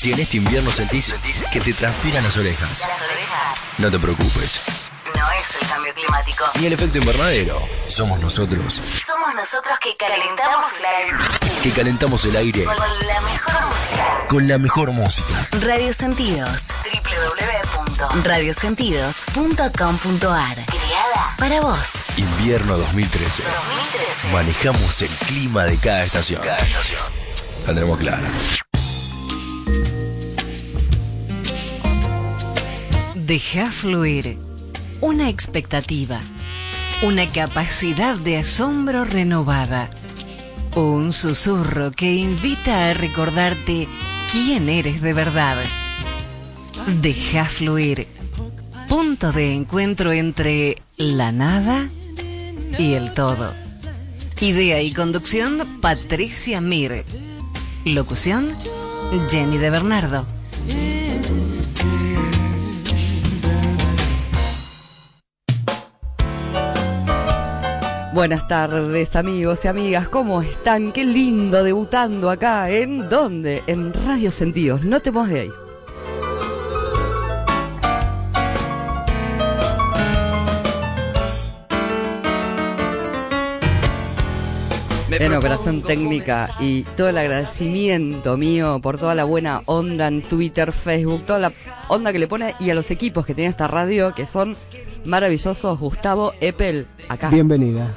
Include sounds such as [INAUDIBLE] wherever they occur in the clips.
Si en este invierno sentís que te transpiran las orejas, no te preocupes. No es el cambio climático. Ni el efecto invernadero. Somos nosotros Somos nosotros que calentamos el aire que calentamos el aire con la mejor música. con la mejor música. Radio Sentidos. www.radiosentidos.com.ar Creada para vos. Invierno 2013. 2013. Manejamos el clima de cada estación. Cada estación. La tenemos clara. Deja fluir una expectativa, una capacidad de asombro renovada, un susurro que invita a recordarte quién eres de verdad. Deja fluir, punto de encuentro entre la nada y el todo. Idea y conducción Patricia Mir. Locución Jenny de Bernardo. Buenas tardes amigos y amigas, ¿cómo están? Qué lindo debutando acá, ¿en dónde? En Radio Sentidos, no te muevas de ahí. En operación técnica y todo el agradecimiento mío por toda la buena onda en Twitter, Facebook, toda la onda que le pone y a los equipos que tiene esta radio que son maravillosos. Gustavo Eppel, acá. Bienvenida.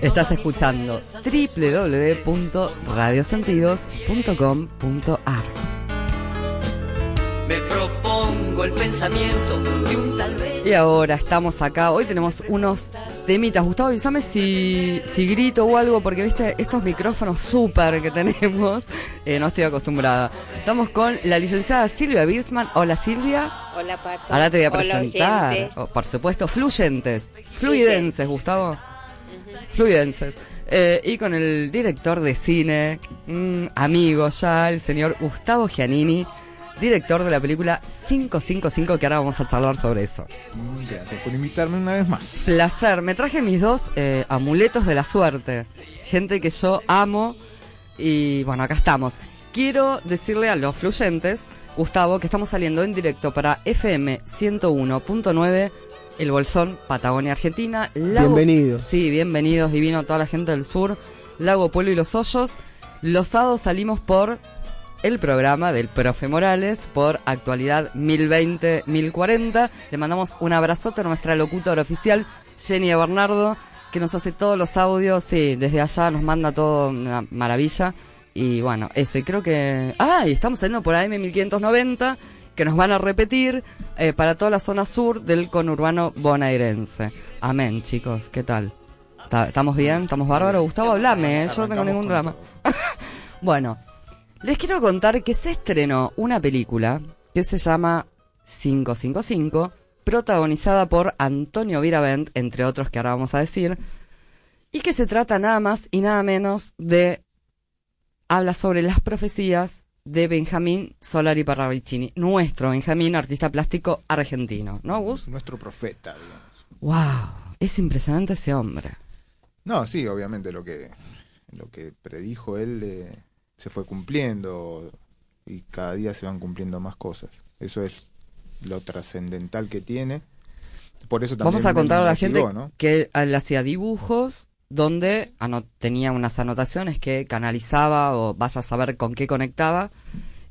Estás escuchando www.radiosentidos.com.ar el pensamiento de un tal vez. Y ahora estamos acá. Hoy tenemos unos temitas. Gustavo, avísame si, si grito o algo, porque viste estos micrófonos súper que tenemos. eh, no estoy acostumbrada. Estamos con la licenciada Silvia Birsman. Hola Silvia. Hola, Pato. Ahora te voy a presentar. Oh, por supuesto, fluyentes. Fluidenses, Gustavo. Fluidenses. Eh, y con el director de cine, mm, amigo ya, el señor Gustavo Giannini, director de la película 555, que ahora vamos a charlar sobre eso. Gracias por invitarme una vez más. Placer, me traje mis dos eh, amuletos de la suerte. Gente que yo amo y bueno, acá estamos. Quiero decirle a los fluyentes, Gustavo, que estamos saliendo en directo para FM 101.9, El Bolsón, Patagonia, Argentina. Lago- Bienvenidos. Sí, bienvenidos, divino toda la gente del sur, Lago Pueblo y Los Hoyos. Los sábados salimos por el programa del Profe Morales por actualidad 1020-1040. Le mandamos un abrazote a nuestra locutora oficial, Jenny Bernardo, que nos hace todos los audios. Sí, desde allá nos manda todo una maravilla. Y bueno, eso. Y creo que. ¡Ah! Y estamos saliendo por AM 1590, que nos van a repetir eh, para toda la zona sur del conurbano bonaerense. Amén, chicos. ¿Qué tal? ¿Ta- ¿Estamos bien? ¿Estamos bárbaros? Gustavo, hablame, ¿eh? yo no tengo ningún drama. [LAUGHS] bueno, les quiero contar que se estrenó una película que se llama 555, protagonizada por Antonio Viravent, entre otros que ahora vamos a decir, y que se trata nada más y nada menos de... habla sobre las profecías de Benjamín Solari Parravicini, nuestro Benjamín, artista plástico argentino, ¿no, Gus? Nuestro profeta, digamos. ¡Wow! Es impresionante ese hombre. No, sí, obviamente lo que, lo que predijo él eh, se fue cumpliendo y cada día se van cumpliendo más cosas. Eso es lo trascendental que tiene. Por eso también Vamos a contar a la gente que él hacía dibujos donde tenía unas anotaciones que canalizaba o vas a saber con qué conectaba.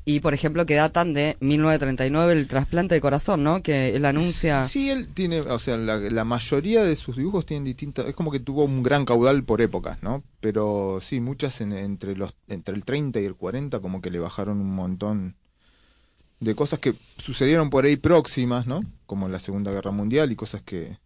Y, por ejemplo, que datan de 1939, el trasplante de corazón, ¿no? Que él anuncia... Sí, él tiene, o sea, la, mayoría de sus dibujos tienen distintas, es como que tuvo un gran caudal por épocas, ¿no? Pero sí, muchas en- entre los entre el 30 y el 40 como que le bajaron un montón de cosas que sucedieron por ahí próximas, ¿no? Como la Segunda Guerra Mundial y cosas que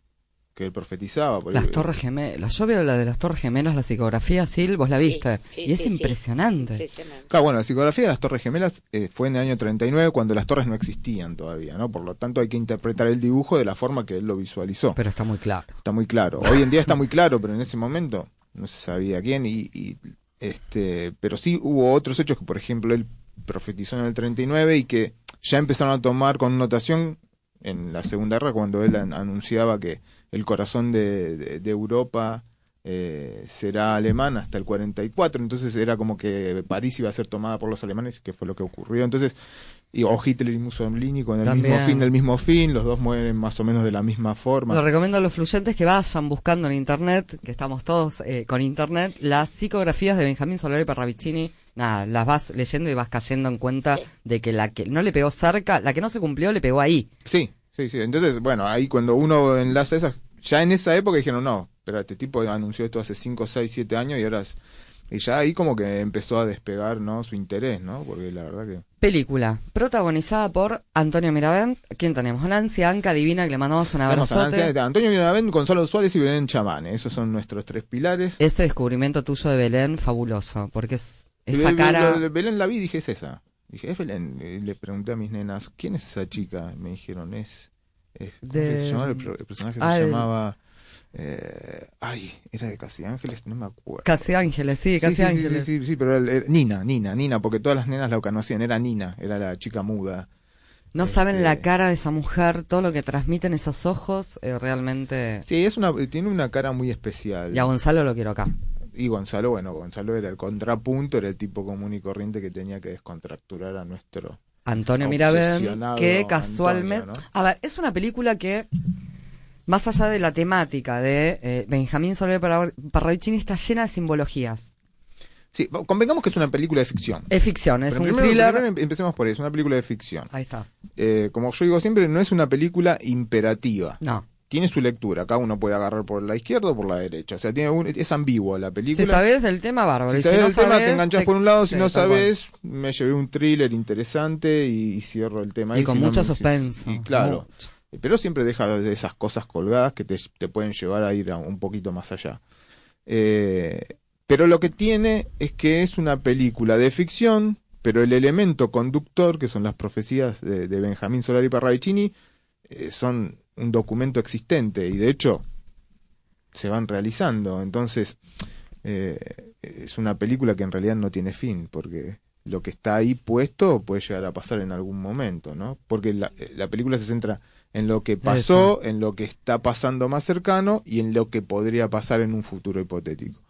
que él profetizaba. por Las Torres Gemelas. Yo veo la de las Torres Gemelas, la psicografía, Sil, vos la viste. sí, y es sí, sí. impresionante. Impresionante. Claro, bueno, la psicografía de las Torres Gemelas eh, fue en el año 39 cuando las torres no existían todavía, ¿no? Por lo tanto hay que interpretar el dibujo de la forma que él lo visualizó. Pero está muy claro. Está muy claro. Hoy en día está muy claro, pero en ese momento no se sabía quién y, y, este, pero sí hubo otros hechos que, por ejemplo, él profetizó en el 39 y que ya empezaron a tomar connotación en la Segunda Guerra cuando él an- anunciaba que el corazón de, de- de Europa eh, será alemán hasta el 44, entonces era como que París iba a ser tomada por los alemanes, que fue lo que ocurrió. Entonces, y, o Hitler y Mussolini con el También. mismo fin, el mismo fin, los dos mueren más o menos de la misma forma. Lo recomiendo a los fluyentes que vayan buscando en internet, que estamos todos eh, con internet, las psicografías de Benjamín Solari Parravicini. Nada, las vas leyendo y vas cayendo en cuenta Sí. de que la que no le pegó cerca, la que no se cumplió le pegó ahí. Sí, sí, sí. Entonces, bueno, ahí cuando uno enlaza esas, ya en esa época dijeron, no, pero este tipo anunció esto hace 5, 6, 7 años y ahora es- y ya ahí como que empezó a despegar, ¿no? Su interés, ¿no? Porque la verdad que... Película, protagonizada por Antonio Miravent, quien tenemos Nancy Anca Divina, que le mandamos un Tenemos a abrazote. Antonio Miravent, Gonzalo Suárez y Belén Chamane. Esos son nuestros tres pilares. Ese descubrimiento tuyo de Belén, fabuloso, porque es esa Be- cara... Be- Belén la vi y dije, es esa. Dije, es Belén. Y le pregunté a mis nenas, ¿quién es esa chica? Me dijeron, es... es ¿cómo De- que se llamaba? El, personaje Ah, se el- llamaba... eh, ay, era de Casi Ángeles, no me acuerdo. Casi Ángeles, sí, Casi sí, sí, Ángeles. Sí, sí, sí, pero era- era- Nina, Nina, Nina, porque todas las nenas la conocían, era Nina, era la chica muda. No Este- saben la cara de esa mujer, todo lo que transmiten esos ojos, eh, realmente... Sí, es una, tiene una cara muy especial. Y a Gonzalo lo quiero acá. Y Gonzalo, bueno, Gonzalo era el contrapunto, era el tipo común y corriente que tenía que descontracturar a nuestro... Antonio Obsesionado que casualmente... Antonio, A ver, es una película que, más allá de la temática de eh, Benjamín Soler Parravicini, está llena de simbologías. Sí, convengamos que es una película de ficción. Es ficción, es Pero un primero- thriller... primero empecemos por eso, una película de ficción. Ahí está. Eh, como yo digo siempre, no es una película imperativa. No. Tiene su lectura, cada uno puede agarrar por la izquierda o por la derecha. O sea, tiene un- es ambigua la película. Si sabes del tema, bárbaro. Si sabes no el tema, sabes, te enganchas te- por un lado, si sí, no sabes, me llevé un thriller interesante y, y cierro el tema. Y con si no mucho si- suspenso. Y claro, mucho. pero siempre deja de esas cosas colgadas que te, te pueden llevar a ir a un poquito más allá. Eh, pero lo que tiene es que es una película de ficción, pero el elemento conductor, que son las profecías de, de Benjamín Solari Parravicini, eh, son un documento existente y de hecho se van realizando. Entonces, eh, es una película que en realidad no tiene fin, porque lo que está ahí puesto puede llegar a pasar en algún momento, ¿no? Porque la, la película se centra en lo que pasó, en lo que está pasando más cercano y en lo que podría pasar en un futuro hipotético.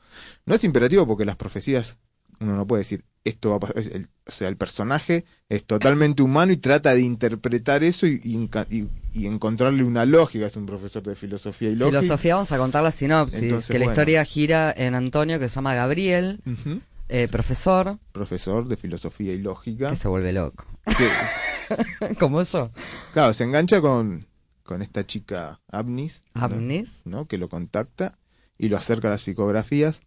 No es imperativo porque las profecías, uno no puede decir, esto va a pasar, el- o sea, el personaje es totalmente humano y trata de interpretar eso y, y enca- y- y encontrarle una lógica, es un profesor de filosofía y lógica. Filosofía, vamos a contar la sinopsis. Entonces, que la historia gira en Antonio, que se llama Gabriel, eh, profesor, Profesor de filosofía y lógica. que se vuelve loco. que, [LAUGHS] Como eso. claro, se engancha con, con esta chica Abnis, ¿no? Abnis. ¿no? que lo contacta y lo acerca a las psicografías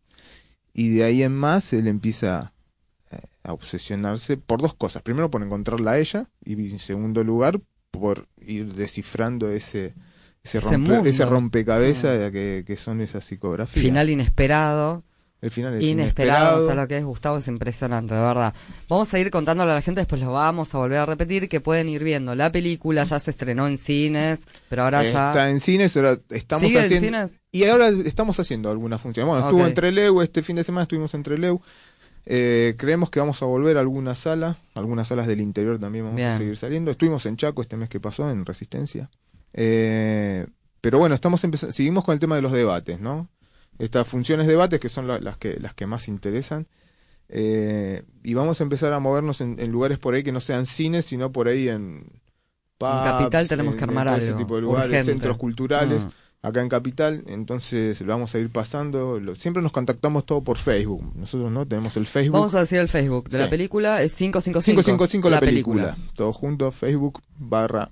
y de ahí en más él empieza a obsesionarse por dos cosas. Primero por encontrarla a ella y en segundo lugar por ir descifrando ese ese, rompe- ese rompecabezas que, que son esas psicografías. Final inesperado. El final es Inesperado, inesperado. o sea, lo que es Gustavo es impresionante, de verdad. Vamos a ir contándole a la gente, después lo vamos a volver a repetir, que pueden ir viendo la película, ya se estrenó en cines, pero ahora Está ya... en cines, ahora estamos ¿Sigue en haciendo... cines? Y ahora estamos haciendo algunas funciones. Bueno, estuvo Ok. en Treleu, este fin de semana estuvimos en Treleu. Eh, creemos que vamos a volver a alguna sala, algunas salas del interior también vamos a seguir saliendo. Estuvimos en Chaco este mes que pasó, en Resistencia. Eh, pero bueno, estamos seguimos con el tema de los debates, ¿no? Estas funciones debates que son la- las que las que más interesan. Eh, y vamos a empezar a movernos en, en lugares por ahí que no sean cines, sino por ahí en... pubs, Capital tenemos que en- armar en todo ese algo, tipo de lugares, urgente. centros culturales Mm. Acá en Capital, entonces lo vamos a ir pasando. Lo- siempre nos contactamos todo por Facebook. Nosotros no tenemos el Facebook. Vamos a decir el Facebook de la película, es 555. 555 la, película. Todo junto, Facebook barra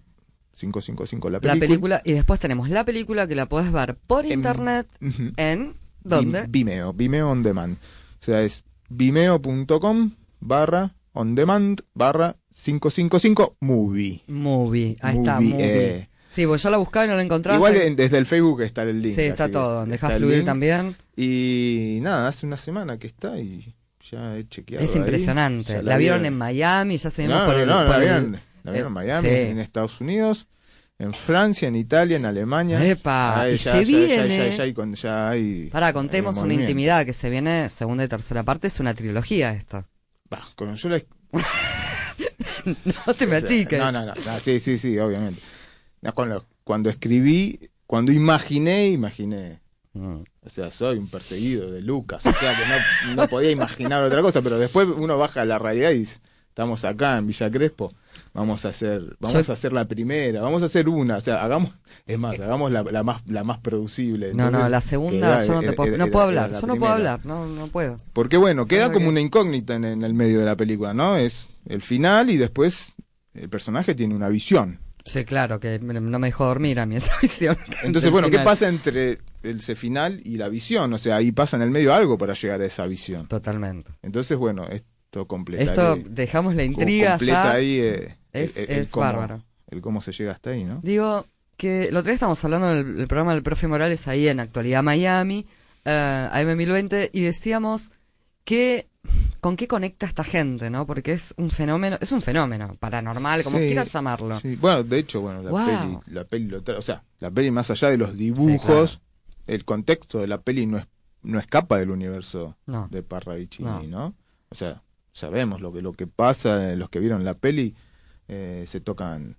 555 la La película. película, y después tenemos la película que la podés ver por En- internet Ujú. en... ¿Dónde? Vim- Vimeo, Vimeo on demand. O sea, es vimeo.com barra on demand barra 555 movie. Movie, ahí está, Movie, movie. eh. Sí, pues yo la buscaba y no la encontraba. Igual hasta- en- desde el Facebook está el link. Sí, está todo. Deja fluir link. también. Y nada, hace una semana que está y ya he chequeado. Es impresionante. La, vieron vi- en Miami, ya se No, por no, el. no, por la el- vieron, la vieron en eh, Miami, sí. en Estados Unidos, en Francia, en Italia, en Alemania. Epa, Ahí y ya, se ya, viene. ya, ya hay hay contemos una intimidad que se viene segunda y tercera parte. Es una trilogía esto. Bah, con la- [LAUGHS] No te [LAUGHS] me achiques. No, no, no, no, sí, sí, sí, obviamente. No, cuando, cuando escribí, cuando imaginé, imaginé. Mm. O sea, soy un perseguido de Lucas. O sea, que no, no podía imaginar otra cosa, pero después uno baja a la realidad y dice, estamos acá en Villa Crespo, vamos a hacer, vamos a hacer la primera, vamos a hacer una, o sea, hagamos, es más, hagamos la, la más, la más producible. No, no, la segunda yo no te puedo, era- no puedo hablar. la Yo no puedo hablar. No, no puedo. Porque bueno, queda como una incógnita en, en el medio de la película, ¿no? Es el final y después el personaje tiene una visión. Sí, claro, que no me dejó dormir a mí esa [LAUGHS] visión. Entonces, bueno, ¿qué pasa entre ese final y la visión? O sea, ahí pasa en el medio algo para llegar a esa visión. Totalmente. Entonces, bueno, esto completa. Esto, dejamos la intriga completa ahí eh, Es- el- el es cómo- bárbaro. El cómo se llega hasta ahí, ¿no? Digo que el otro día estábamos hablando del, del programa del profe Morales ahí en Actualidad Miami, eh, AM1020, y decíamos que con qué conecta esta gente, ¿no? Porque es un fenómeno, es un fenómeno paranormal, como Sí, quieras llamarlo. Sí, Bueno, de hecho, bueno, la Wow. peli, la peli lo o sea, la peli más allá de los dibujos, el contexto de la peli no es no escapa del universo No. de Parravicini, No. ¿no? O sea, sabemos lo que lo que pasa, los que vieron la peli eh, se tocan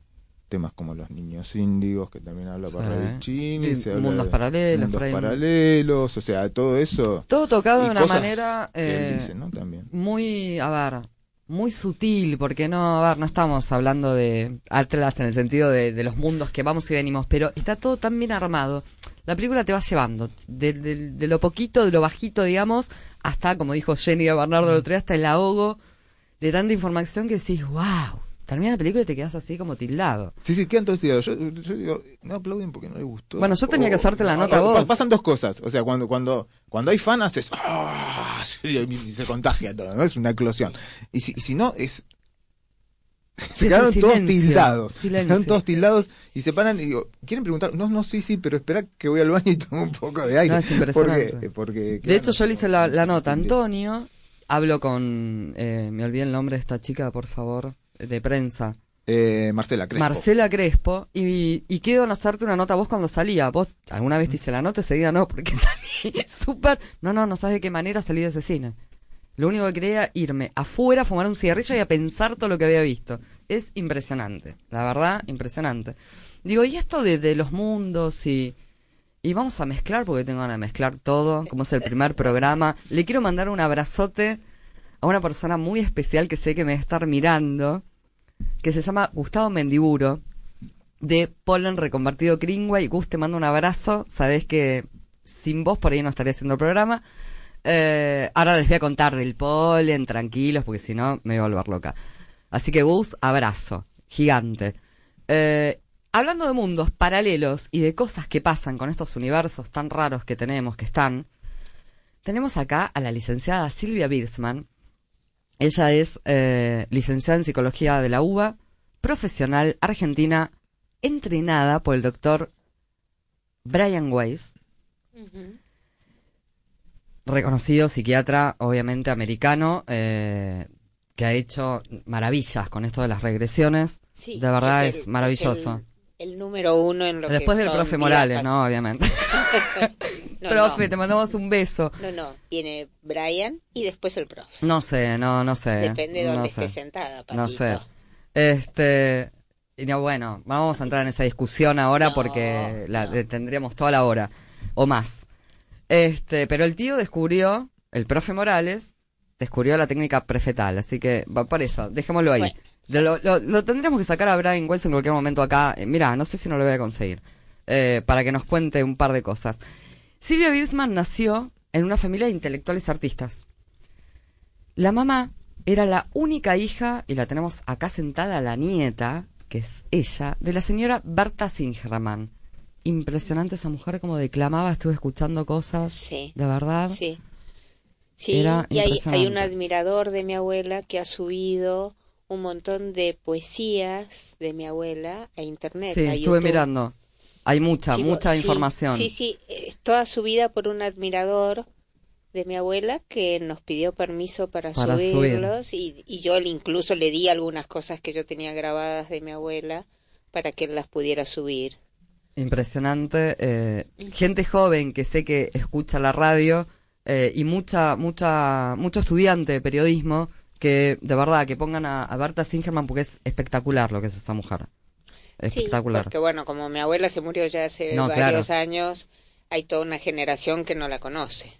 temas como los niños índigos que también habla. Parravicini, Sí, se habla mundos de paralelos, mundos paralelos, o sea, todo eso Todo tocado de una manera eh, dice, ¿no? También. muy, a ver, muy sutil, porque no, a ver, no estamos hablando de Atlas en el sentido de, de los mundos que vamos y venimos, pero está todo tan bien armado. La película te va llevando, de, de- de lo poquito, de lo bajito, digamos, hasta, como dijo Jenny Bernardo el otro día, hasta el ahogo de tanta información que decís, wow, termina la película y te quedas así como tildado. Sí, sí, quedan todos tirados. Yo, yo digo, no aplauden porque no les gustó. Bueno, yo tenía que hacerte la no, nota a vos. Pasan dos cosas. O sea, cuando cuando cuando hay fan haces. ¡ah! [LAUGHS] y se contagia todo, ¿no? Es una eclosión. Y si, y si no, es. Se quedaron todos tildados. silencio. Quedaron todos tildados y se paran y digo, ¿quieren preguntar? No, no, sí, sí, pero espera que voy al baño y tomo un poco de aire. No, es [LAUGHS] impresionante. Porque, porque, De claro, hecho, yo le hice la, la nota. Antonio, hablo con, eh, me olvidé el nombre de esta chica, por favor, de prensa. Eh, Marcela Crespo. Marcela Crespo, y, y quedo en hacerte una nota a vos cuando salía. ¿Vos alguna vez te hice la nota? Día no, porque [LAUGHS] salí súper... No, no, no sabes de qué manera salí de ese cine. Lo único que quería era irme afuera a fumar un cigarrillo y a pensar todo lo que había visto. Es impresionante, la verdad, impresionante. Digo, y esto de, de los mundos y... Y vamos a mezclar, porque tengo ganas de mezclar todo, como es el primer programa. Le quiero mandar un abrazote a una persona muy especial que sé que me va a estar mirando, que se llama Gustavo Mendiburo, de Polen Reconvertido Greenway. Gus, te mando un abrazo. Sabés que sin vos por ahí no estaría haciendo el programa. Eh, ahora les voy a contar del polen, tranquilos, porque si no me voy a volver loca. Así que Gus, abrazo, gigante. Eh, hablando de mundos paralelos y de cosas que pasan con estos universos tan raros que tenemos, que están, tenemos acá a la licenciada Silvia Birsman. Ella es eh, licenciada en psicología de la UBA, profesional argentina, entrenada por el doctor Brian Weiss, reconocido psiquiatra, obviamente americano, eh, que ha hecho maravillas con esto de las regresiones. Sí, de verdad es, el- maravilloso. el, el número uno en lo Después que del son profe Morales, ¿no? Obviamente. [LAUGHS] No, profe, no. te mandamos un beso. No, no, viene Brian y después el profe. No sé, no, no sé. Depende de no dónde sé. esté sentada. No sé. Este. Y no, bueno, vamos a entrar en esa discusión ahora No, porque la, no. tendríamos toda la hora o más. Este, pero el tío descubrió, el profe Morales, descubrió la técnica prefetal, así que va por eso, dejémoslo ahí. Bueno, Lo, lo- lo tendremos que sacar a Brian Wells en cualquier momento acá. Eh, mira, no sé si no lo voy a conseguir. eh, para que nos cuente un par de cosas. Silvia Birsman nació en una familia de intelectuales artistas. La mamá era la única hija, y la tenemos acá sentada, la nieta, que es ella, de la señora Berta Singerman. Impresionante esa mujer como declamaba, estuve escuchando cosas. Sí. De verdad. Sí. Sí, Era y hay, hay un admirador de mi abuela que ha subido un montón de poesías de mi abuela a internet. Sí, estuve mirando. Hay mucha, Sí, mucha sí, información. Sí, sí, eh, toda subida por un admirador de mi abuela que nos pidió permiso para, Para subir. subirlos y, y yo incluso le di algunas cosas que yo tenía grabadas de mi abuela para que él las pudiera subir. Impresionante. eh, gente joven que sé que escucha la radio eh, y mucha, mucha, mucho estudiante de periodismo que de verdad que pongan a, a Berta Singerman porque es espectacular lo que es esa mujer. Espectacular. Sí, porque bueno, como mi abuela se murió ya hace No, varios claro. años, hay toda una generación que no la conoce.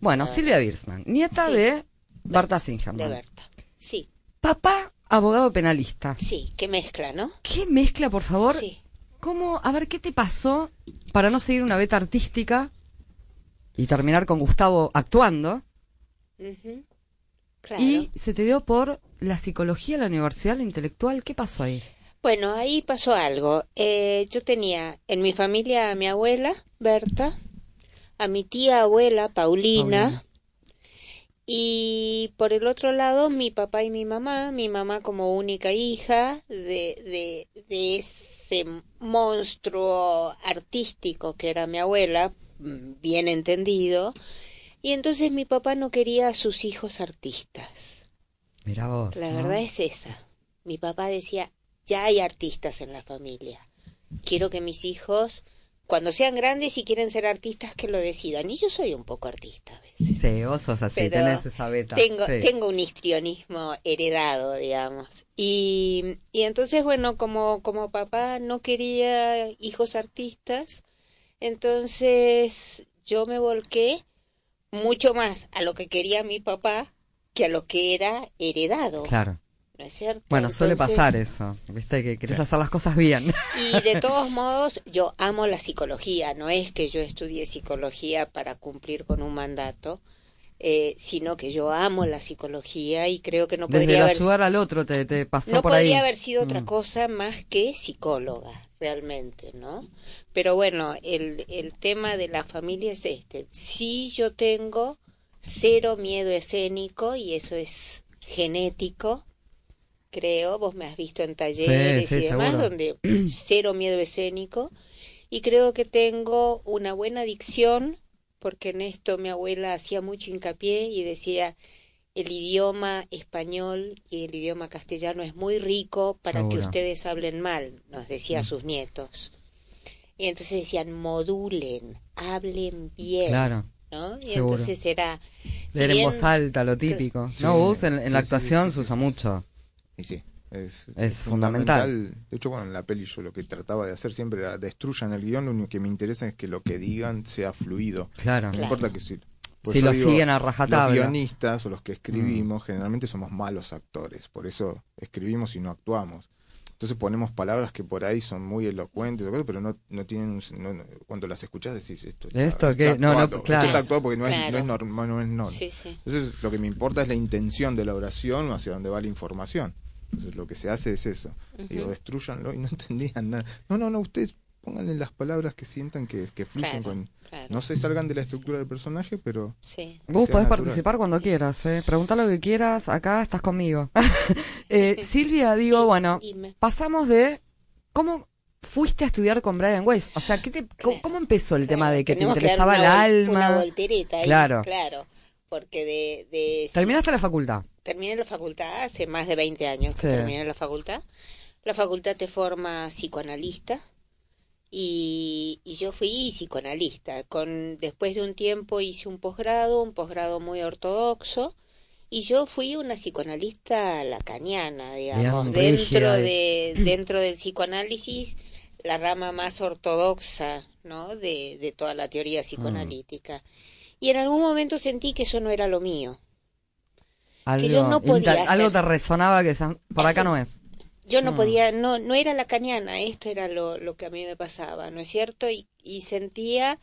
Bueno, Silvia Birsman, nieta Sí. de Berta De Singerman. Berta. Sí, Papá, abogado penalista. sí, qué mezcla, ¿no? ¿Qué mezcla, por favor? Sí. ¿Cómo? A ver, ¿qué te pasó para no seguir una beta artística y terminar con Gustavo actuando? Ujú. Claro. Y se te dio por la psicología, la universidad, la intelectual. ¿Qué pasó ahí? Bueno, ahí pasó algo. Eh, yo tenía en mi familia a mi abuela, Berta, a mi tía abuela, Paulina, Paulina. y por el otro lado mi papá y mi mamá, mi mamá como única hija de, de, de ese monstruo artístico que era mi abuela, bien entendido, y entonces mi papá no quería a sus hijos artistas. Mira vos. La ¿no? verdad es esa. Mi papá decía, ya hay artistas en la familia. Quiero que mis hijos, cuando sean grandes y quieren ser artistas, que lo decidan. Y yo soy un poco artista a veces. Sí, vos sos así, Pero tenés esa beta. Tengo, Sí. tengo un histrionismo heredado, digamos. Y, y entonces, bueno, como, como papá no quería hijos artistas, entonces yo me volqué mucho más a lo que quería mi papá que a lo que era heredado. Claro. ¿No es cierto? Bueno, suele Entonces- pasar eso. Viste que querés hacer las cosas bien. [LAUGHS] Y de todos modos, yo amo la psicología. No es que yo estudie psicología para cumplir con un mandato, eh, sino que yo amo la psicología y creo que no Desde podría haber, ayudar al otro te, te pasó no por ahí. podría haber sido otra Mm. cosa más que psicóloga, realmente, ¿no? Pero bueno, el, el tema de la familia es este. Sí, yo tengo cero miedo escénico y eso es genético, creo. Vos me has visto en talleres sí, y demás, seguro. donde [CLEARS THROAT] cero miedo escénico. Y creo que tengo una buena dicción, porque en esto mi abuela hacía mucho hincapié y decía, el idioma español y el idioma castellano es muy rico para que ustedes hablen mal, nos decía a sus nietos. Y entonces decían, modulen, hablen bien, Claro. ¿no? Y seguro. entonces era... si Leer en voz alta, lo típico. Sí, no, vos en, en sí, la actuación sí, se usa sí. mucho. Y sí, es, Es fundamental. De hecho, bueno, en la peli yo lo que trataba de hacer siempre era destruyan el guion, lo único que me interesa es que lo que digan sea fluido. Claro. No Claro. importa que si... por Si lo digo, siguen a rajatabla. Mm. Los guionistas o los que escribimos generalmente somos malos actores, por eso escribimos y no actuamos. Entonces ponemos palabras que por ahí son muy elocuentes, pero no, no tienen un, no- no- cuando las escuchás decís esto. está- ¿Esto está qué? No, no, actuado, claro. Esto está actuado porque no es, Claro. no es normal, no es no. Sí, sí. Entonces lo que me importa es la intención de la oración o hacia dónde va la información. Entonces lo que se hace es eso. Digo, destruyanlo y no [LAUGHS] entendían nada. No, no, no, ustedes pónganle las palabras que sientan que, que fluyen Claro, con... claro. No se salgan de la estructura del personaje, pero... Sí. Vos podés natural. participar cuando quieras, ¿eh? Pregunta lo que quieras, acá estás conmigo. [LAUGHS] Eh, [LAUGHS] Silvia, digo, Sí, bueno, dime. pasamos de cómo fuiste a estudiar con Brian Weiss. O sea, ¿qué te, cómo, cómo empezó el tema de que te interesaba dar el alma? Una voltereta ahí, Claro. claro. Porque de... de Terminaste la facultad. Terminé la facultad hace más de 20 años que Sí. terminé la facultad. La facultad te forma psicoanalista y, y yo fui psicoanalista. Con, después de un tiempo hice un posgrado, un posgrado muy ortodoxo. Y yo fui una psicoanalista lacaniana, digamos, Bien dentro de dentro del psicoanálisis, la rama más ortodoxa, ¿no? De, de toda la teoría psicoanalítica. Y en algún momento sentí que eso no era lo mío. Algo, yo no podía algo te resonaba que por acá no es. Yo no Mm. podía, no, no era lacaniana, esto era lo, lo que a mí me pasaba, ¿no es cierto? Y, y sentía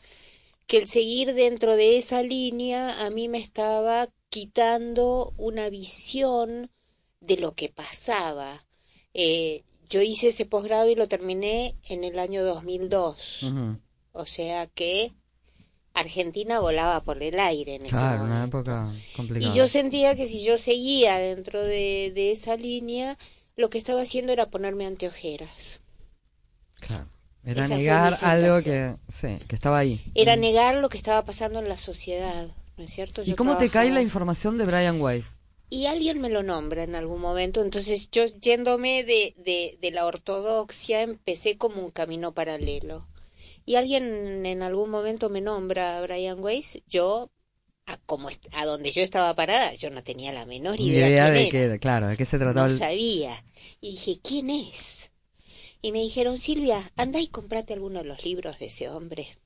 que el seguir dentro de esa línea a mí me estaba quitando una visión de lo que pasaba. Eh, yo hice ese posgrado y lo terminé en el año 2002. Ujú. O sea que Argentina volaba por el aire en ese Claro, una momento. época complicada. Y yo sentía que si yo seguía dentro de, de esa línea, lo que estaba haciendo era ponerme anteojeras. Claro. Era Esa negar algo que, sensación. sí, que estaba ahí. Era negar lo que estaba pasando en la sociedad, ¿no es cierto? ¿Y cómo te cae la información de Brian Weiss? Y alguien me lo nombra en algún momento, entonces yo yéndome de, de, de la ortodoxia empecé como un camino paralelo. Y alguien en algún momento me nombra a Brian Weiss, yo a, como a donde yo estaba parada, yo no tenía la menor idea, idea quién de era. qué claro, de qué se trataba. no el- sabía. Y dije, ¿quién es? Y me dijeron, Silvia, anda y comprate alguno de los libros de ese hombre.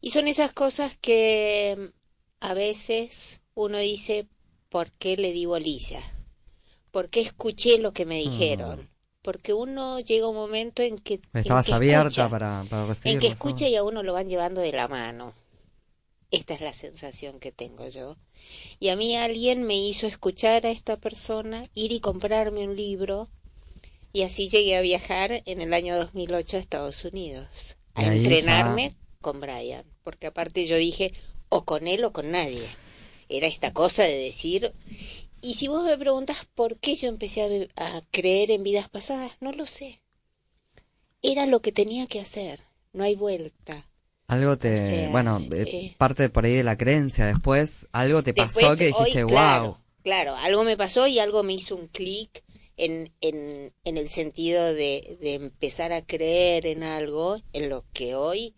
Y son esas cosas que mm, a veces uno dice, ¿por qué le di bolilla? ¿Por qué escuché lo que me dijeron? Porque uno llega un momento en que... en. Estabas que abierta escucha, para, para recibir. En que escucha y a uno lo van llevando de la mano. Esta es la sensación que tengo yo. Y a mí alguien me hizo escuchar a esta persona, ir y comprarme un libro, y así llegué a viajar en el año 2008 a Estados Unidos, a Y entrenarme con Brian, porque aparte yo dije, o con él o con nadie. Era esta cosa de decir... Y si vos me preguntas por qué yo empecé a, creer en vidas pasadas, no lo sé. Era lo que tenía que hacer, no hay vuelta. Algo te. O sea, bueno, eh, eh, parte por ahí de la creencia. Después, algo te pasó que dijiste, hoy, wow. claro, claro, algo me pasó y algo me hizo un clic en, en, en el sentido de, de empezar a creer en algo en lo que hoy,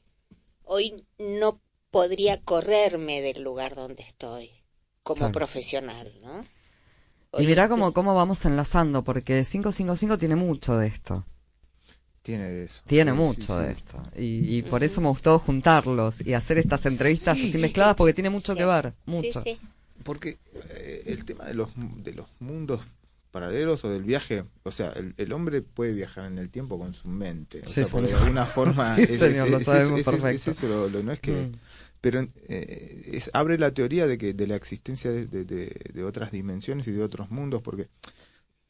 hoy no podría correrme del lugar donde estoy como Claro. profesional, ¿no? Y mirá cómo, cómo vamos enlazando, porque 555 tiene mucho de esto. Tiene de eso. Tiene Sí, mucho sí, de sí. esto. Y, y por eso me gustó juntarlos y hacer estas entrevistas Sí. así mezcladas, porque tiene mucho que ver. Mucho. sí. Porque eh, el tema de los, de los mundos paralelos o del viaje, o sea, el, el hombre puede viajar en el tiempo con su mente. O Sí, sea, de alguna forma... [LAUGHS] Sí, señor, lo sabemos es- perfecto. es eso, lo- lo- no es que... Mm. Pero eh, es, abre la teoría de que de la existencia de, de- de- de otras dimensiones y de otros mundos, porque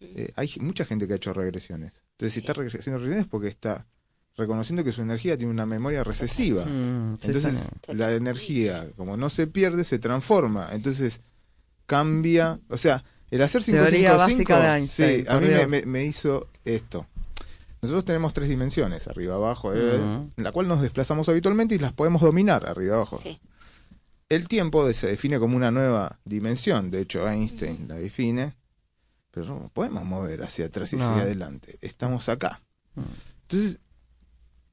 eh, hay mucha gente que ha hecho regresiones. Entonces, si está haciendo regresiones es porque está reconociendo que su energía tiene una memoria recesiva. Mm, Entonces, la energía, como no se pierde, se transforma. Entonces, cambia. O sea, el hacer Teoría 555 básica de Einstein, sí, a mí me- me hizo esto. Nosotros tenemos tres dimensiones, arriba, abajo, eh, en la cual nos desplazamos habitualmente y las podemos dominar, arriba, abajo. Sí. El tiempo se define como una nueva dimensión, de hecho Einstein la define, pero no podemos mover hacia atrás y No. hacia adelante. Estamos acá. Entonces,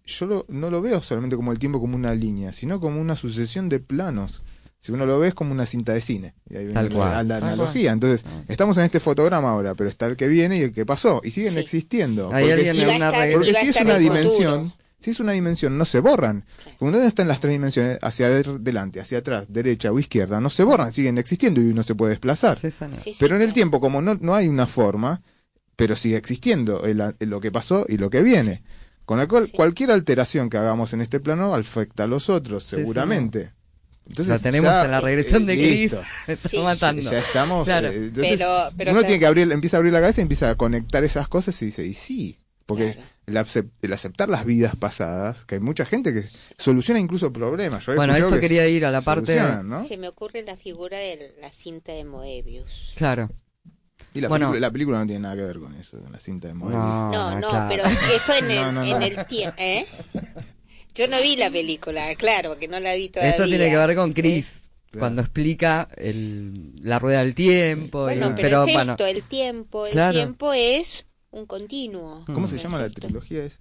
yo lo- no lo veo solamente como el tiempo como una línea, sino como una sucesión de planos. Si uno lo ve es como una cinta de cine. Y ahí viene Tal la, cual. la Tal analogía. Entonces, Ah. estamos en este fotograma ahora, pero está el que viene y el que pasó. Y siguen Sí. existiendo. Hay porque alguien si- a una estar- porque a es una futuro. dimensión, si es una dimensión, no se borran. Cuando uno está en las tres dimensiones, hacia adelante, hacia atrás, derecha o izquierda, no se borran, siguen existiendo y uno se puede desplazar. Sí. Sí, Pero en el claro. tiempo, como no, no hay una forma, pero sigue existiendo el- el- lo que pasó y lo que viene. Con la cual, Sí. cualquier alteración que hagamos en este plano afecta a los otros, Sí, seguramente. Entonces, La tenemos ya, en la regresión de [LAUGHS] está Sí. matando. Ya estamos. Claro. eh, entonces, Pero- pero uno claro. tiene que abrir, empieza a abrir la cabeza y empieza a conectar esas cosas y dice, y sí. Porque Claro. el, acep- el aceptar las vidas pasadas, que hay mucha gente que soluciona incluso problemas. Yo Bueno, eso que quería ir a la parte. ¿no? Se me ocurre la figura de la cinta de Moebius. Claro. Y la, Bueno. película, la película no tiene nada que ver con eso, con la cinta de Moebius. No, No, no, claro. pero esto en [LAUGHS] el, No, no, en el tiempo, ¿eh? Yo no vi la película, claro, que no la vi todavía. Esto tiene que ver con Chris. Cuando explica el, la rueda del tiempo. Bueno, y- pero, pero es bueno, esto, el tiempo, el Claro. tiempo es un continuo. ¿Cómo se ¿no llama es la trilogía? Es?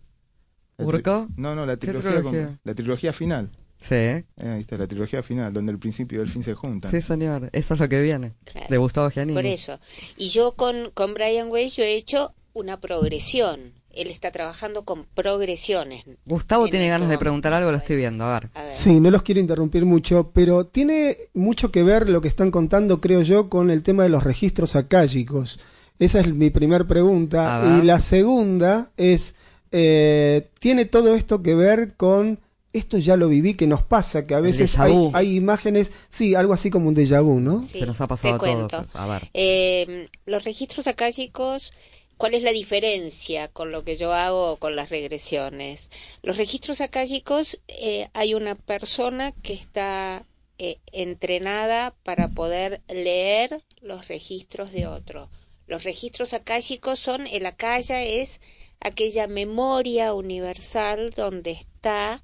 La tri- ¿Urco? No, no, la ¿Qué trilogía, con- la trilogía final. sí, Eh, ahí está, la trilogía final, donde el principio y el fin se juntan. sí, señor. Eso es lo que viene. Claro. De Gustavo Giannini. Por eso. Y yo con, con Brian Weiss yo he hecho una progresión. Él está trabajando con progresiones. Gustavo En tiene este ganas de preguntar algo, lo estoy viendo. A ver. A ver. Sí, no los quiero interrumpir mucho, pero tiene mucho que ver lo que están contando, creo yo, con el tema de los registros acálicos. Esa es mi primera pregunta. Y la segunda es, eh, ¿tiene todo esto que ver con esto ya lo viví, que nos pasa, que a veces hay, imágenes, sí, algo así como un déjà vu, ¿no? Sí, Se nos ha pasado a todos. A ver. Eh, los registros akáshicos ¿Cuál es la diferencia con lo que yo hago con las regresiones? Los registros acálicos, eh, hay una persona que está eh, entrenada para poder leer los registros de otro. Los registros akáshicos son, el akaya es aquella memoria universal donde está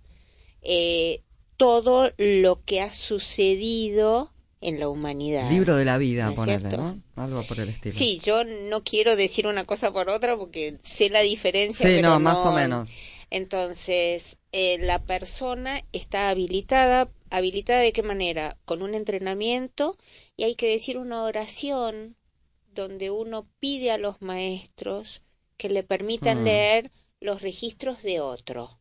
eh, todo lo que ha sucedido en la humanidad. Libro de la vida, ¿No ponerle? ¿no? Algo por el estilo. Sí, yo no quiero decir una cosa por otra porque sé la diferencia. Sí, pero no, más o menos. Entonces, eh, la persona está habilitada. ¿Habilitada de qué manera? Con un entrenamiento y hay que decir una oración donde uno pide a los maestros que le permitan Mm. leer los registros de otro.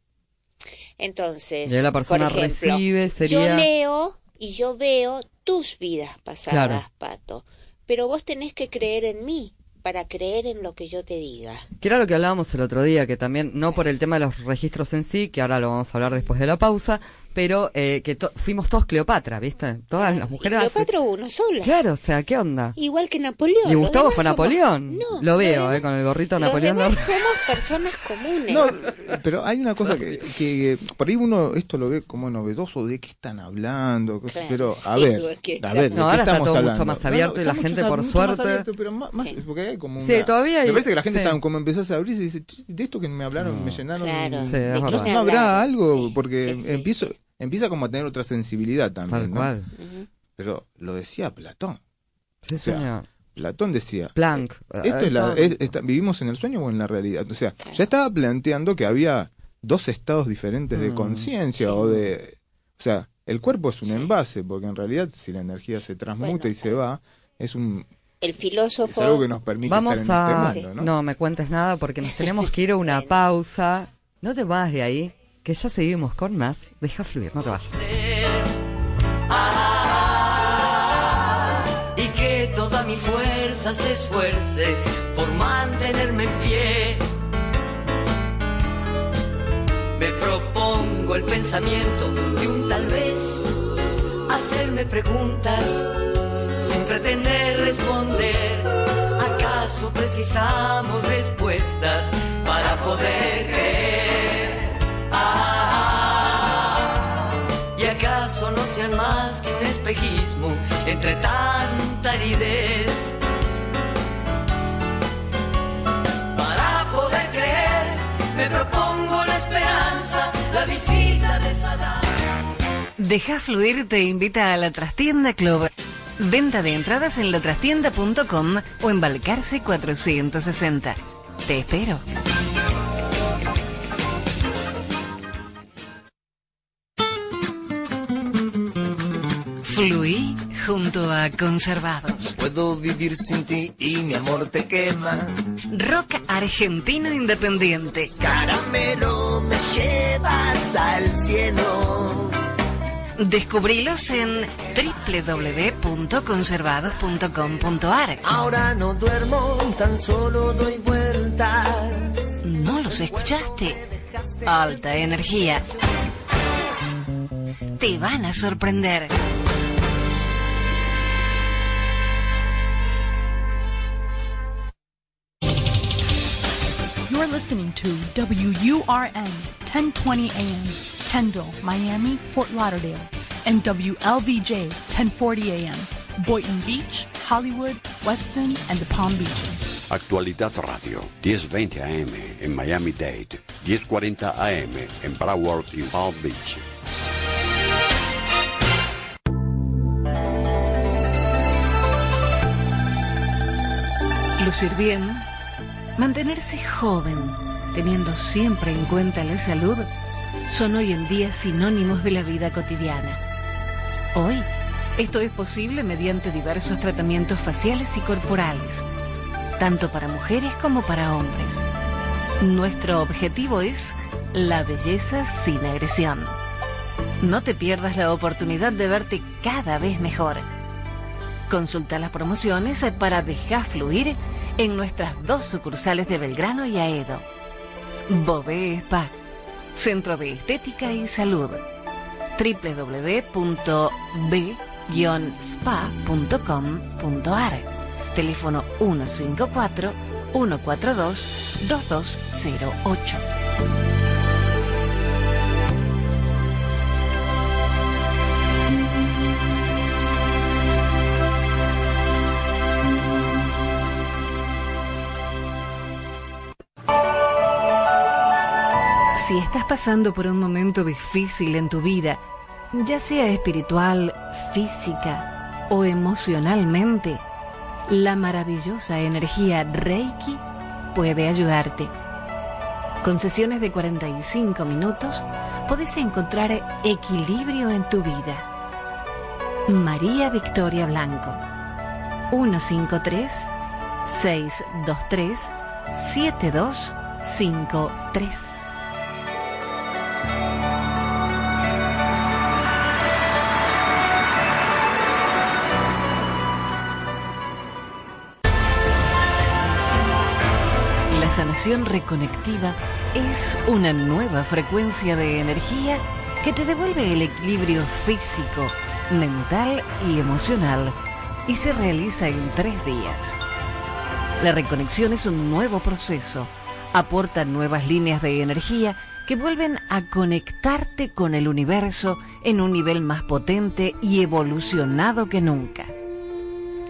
Entonces, Y la persona por ejemplo, recibe, yo sería- leo y yo veo tus vidas pasadas, Claro. Pato, pero vos tenés que creer en mí para creer en lo que yo te diga. Que era lo que hablábamos el otro día, que también, no por el tema de los registros en sí, que ahora lo vamos a hablar después de la pausa, pero eh, que to- fuimos todos Cleopatra, ¿viste? Todas las mujeres. Cleopatra una sola. Claro, o sea, ¿qué onda? Igual que Napoleón. Y Gustavo fue somos- Napoleón. No, lo veo, demás- eh, con el gorrito de Napoleón. demás lo- [LAUGHS] somos personas comunes. No, pero hay una cosa que, que por ahí uno esto lo ve como novedoso, de qué están hablando, cosas, Claro, pero a sí, ver, a ver, ¿de No, ahora está todo mucho hablando? más abierto y la gente, mucho- por mucho más suerte- abierto, pero más, más- porque hay como Sí, una- todavía hay- Me parece que la gente sí. está como empezás a abrirse y dice, "Che, de esto que me hablaron, me llenaron. Claro, Sí, es ¿de qué verdad. me no habrá algo, Sí, porque sí, sí. empiezo, empieza como a tener otra sensibilidad también. Tal ¿no? cual. Pero lo decía Platón. Sí, sea, señor. Platón decía, Planck. Esto eh, es la- todo. es- está- ¿Vivimos en el sueño o en la realidad? O sea, ya estaba planteando que había dos estados diferentes de Mm, conciencia sí. o de... O sea, el cuerpo es un Sí. envase, porque en realidad si la energía se transmuta Bueno, y se va, es un El es filósofo. algo que nos permite Vamos estar en a... este mundo, no. ¿no? me cuentes nada porque nos tenemos que ir a una pausa. No te vas de ahí, que ya seguimos con más. Deja fluir, no te vas. Ah, y que toda mi fuerza se esfuerce por mantenerme en pie. Me propongo el pensamiento de un tal vez, hacerme preguntas sin pretender responder. ¿Acaso precisamos respuestas para poder creer? Sean más que un espejismo entre tanta aridez? Para poder creer, me propongo la esperanza, la visita de Saddam. Deja Fluir te invita a la Trastienda Club. Venta de entradas en latrastienda.com o en Balcarce 460. Te espero. Fluí junto a Conservados. Puedo vivir sin ti y mi amor te quema. Rock argentino independiente. Caramelo, me llevas al cielo. Descubrilos en www.conservados.com.ar. Ahora no duermo, tan solo doy vueltas. ¿No los escuchaste? Alta energía. Te van a sorprender. Listening to WURN 1020 AM, Kendall, Miami, Fort Lauderdale, and WLVJ 1040 AM, Boynton Beach, Hollywood, Weston, and the Palm Beaches. Actualidad Radio, 1020 AM en Miami-Dade, 1040 AM en Broward y Palm Beach. Lucir bien, mantenerse joven, teniendo siempre en cuenta la salud, son hoy en día sinónimos de la vida cotidiana. Hoy, esto es posible mediante diversos tratamientos faciales y corporales, tanto para mujeres como para hombres. Nuestro objetivo es la belleza sin agresión. No te pierdas la oportunidad de verte cada vez mejor. Consulta las promociones para dejar fluir en nuestras dos sucursales de Belgrano y Aedo. Bové Spa, Centro de Estética y Salud. www.b-spa.com.ar Teléfono 154 142-2208. Si estás pasando por un momento difícil en tu vida, ya sea espiritual, física o emocionalmente, la maravillosa energía Reiki puede ayudarte. Con sesiones de 45 minutos puedes encontrar equilibrio en tu vida. María Victoria Blanco 153 623 7253 sanación reconectiva es una nueva frecuencia de energía que te devuelve el equilibrio físico, mental y emocional y se realiza en tres días. La reconexión es un nuevo proceso, aporta nuevas líneas de energía que vuelven a conectarte con el universo en un nivel más potente y evolucionado que nunca.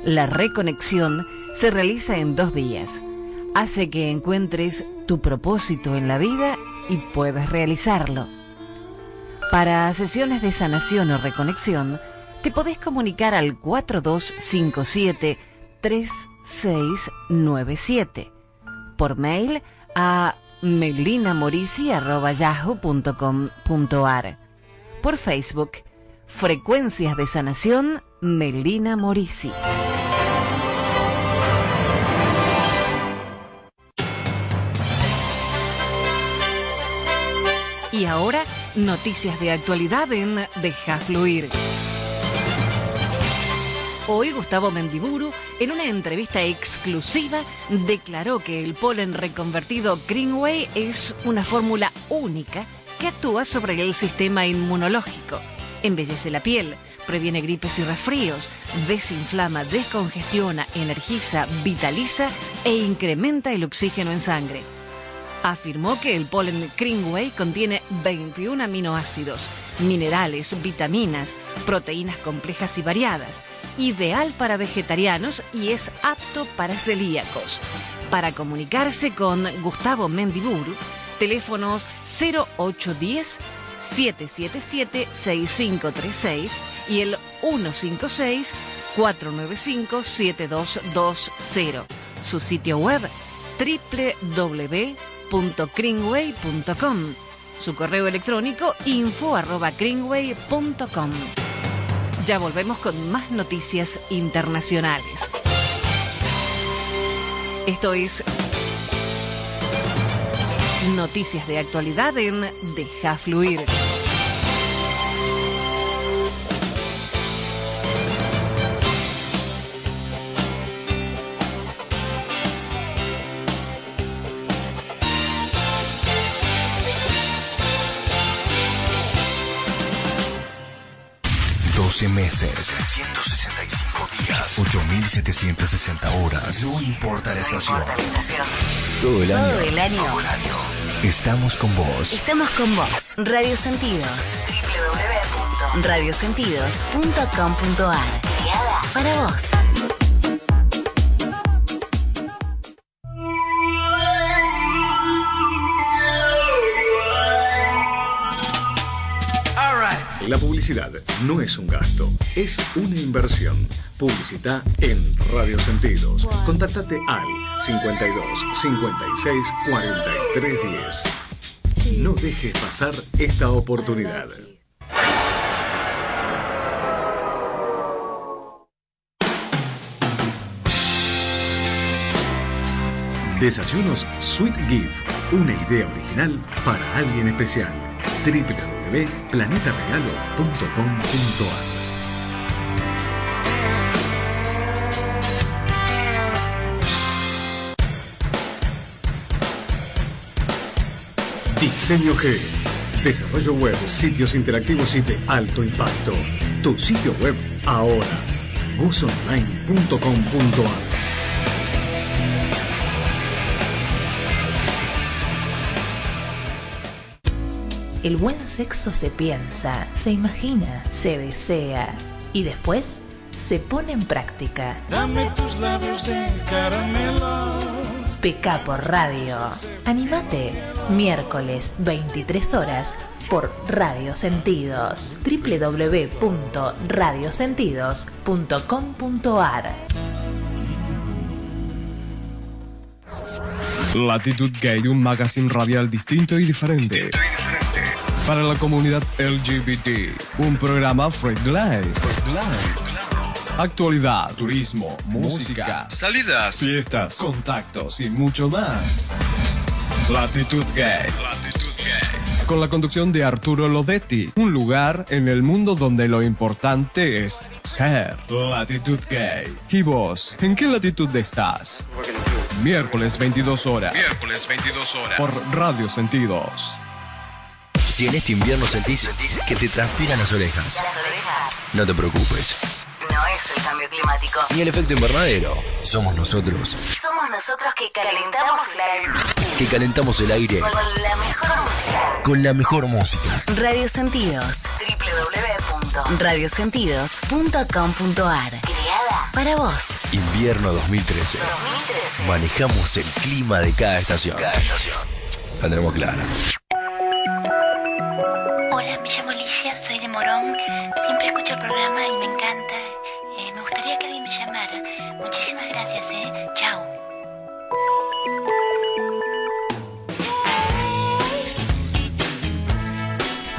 La reconexión se realiza en dos días hace que encuentres tu propósito en la vida y puedas realizarlo. Para sesiones de sanación o reconexión, te podés comunicar al 4257-3697, por mail a melinamorisi.yahoo.com.ar, por Facebook, Frecuencias de Sanación Melina Morisi. Y ahora, noticias de actualidad en Deja Fluir. Hoy Gustavo Mendiburu, en una entrevista exclusiva, declaró que el polen reconvertido Greenway es una fórmula única que actúa sobre el sistema inmunológico. Embellece la piel, previene gripes y resfríos, desinflama, descongestiona, energiza, vitaliza e incrementa el oxígeno en sangre afirmó que el polen Greenway contiene 21 aminoácidos, minerales, vitaminas, proteínas complejas y variadas, ideal para vegetarianos y es apto para celíacos. Para comunicarse con Gustavo Mendiburu, teléfonos 0810 777 6536 y el 156 495 7220. Su sitio web www greenway.com Su correo electrónico info arroba greenway.com. Ya volvemos con más noticias internacionales. Esto es Noticias de actualidad en Deja Fluir. 12 meses, 365 días, 8760 horas. No importa la estación. Todo el año. Todo el año. Todo el año. Estamos con vos. Estamos con vos. Radio Sentidos. www.radiosentidos.com.ar. Para vos. Publicidad no es un gasto, es una inversión. Publicita en Radio Sentidos. Contactate al 52 56 43 10. No dejes pasar esta oportunidad. Desayunos Sweet Gift, una idea original para alguien especial www.planetaregalo.com.ar Diseño G. Desarrollo web, sitios interactivos y de alto impacto. Tu sitio web ahora. busonline.com.ar El buen sexo se piensa, se imagina, se desea y después se pone en práctica. Dame tus labios de caramelo. PK por radio. Animate. Miércoles 23 horas por Radio Sentidos. www.radiosentidos.com.ar Latitud Gay, un magazine radial distinto y diferente. Para la comunidad LGBT, un programa Fred Glide. Actualidad, turismo, música, salidas, fiestas, contactos y mucho más. Latitud Gay. Con la conducción de Arturo Lodetti, un lugar en el mundo donde lo importante es ser. Latitud Gay. ¿Y vos? ¿En qué latitud estás? Miércoles 22 horas. Miércoles 22 horas. Por Radio Sentidos. Si en este invierno sentís que te transpiran las orejas, no te preocupes. No es el cambio climático. Ni el efecto invernadero. Somos nosotros Somos nosotros que calentamos el aire que calentamos el aire con la mejor música. con la mejor música. Radio Sentidos. www.radiosentidos.com.ar Creada para vos. Invierno 2013. Manejamos el clima de cada estación. Cada estación. La tenemos clara. Hola, me llamo Alicia, soy de Morón. Siempre escucho el programa y me encanta. Eh, me gustaría que alguien me llamara. Muchísimas gracias, ¿eh? Chao.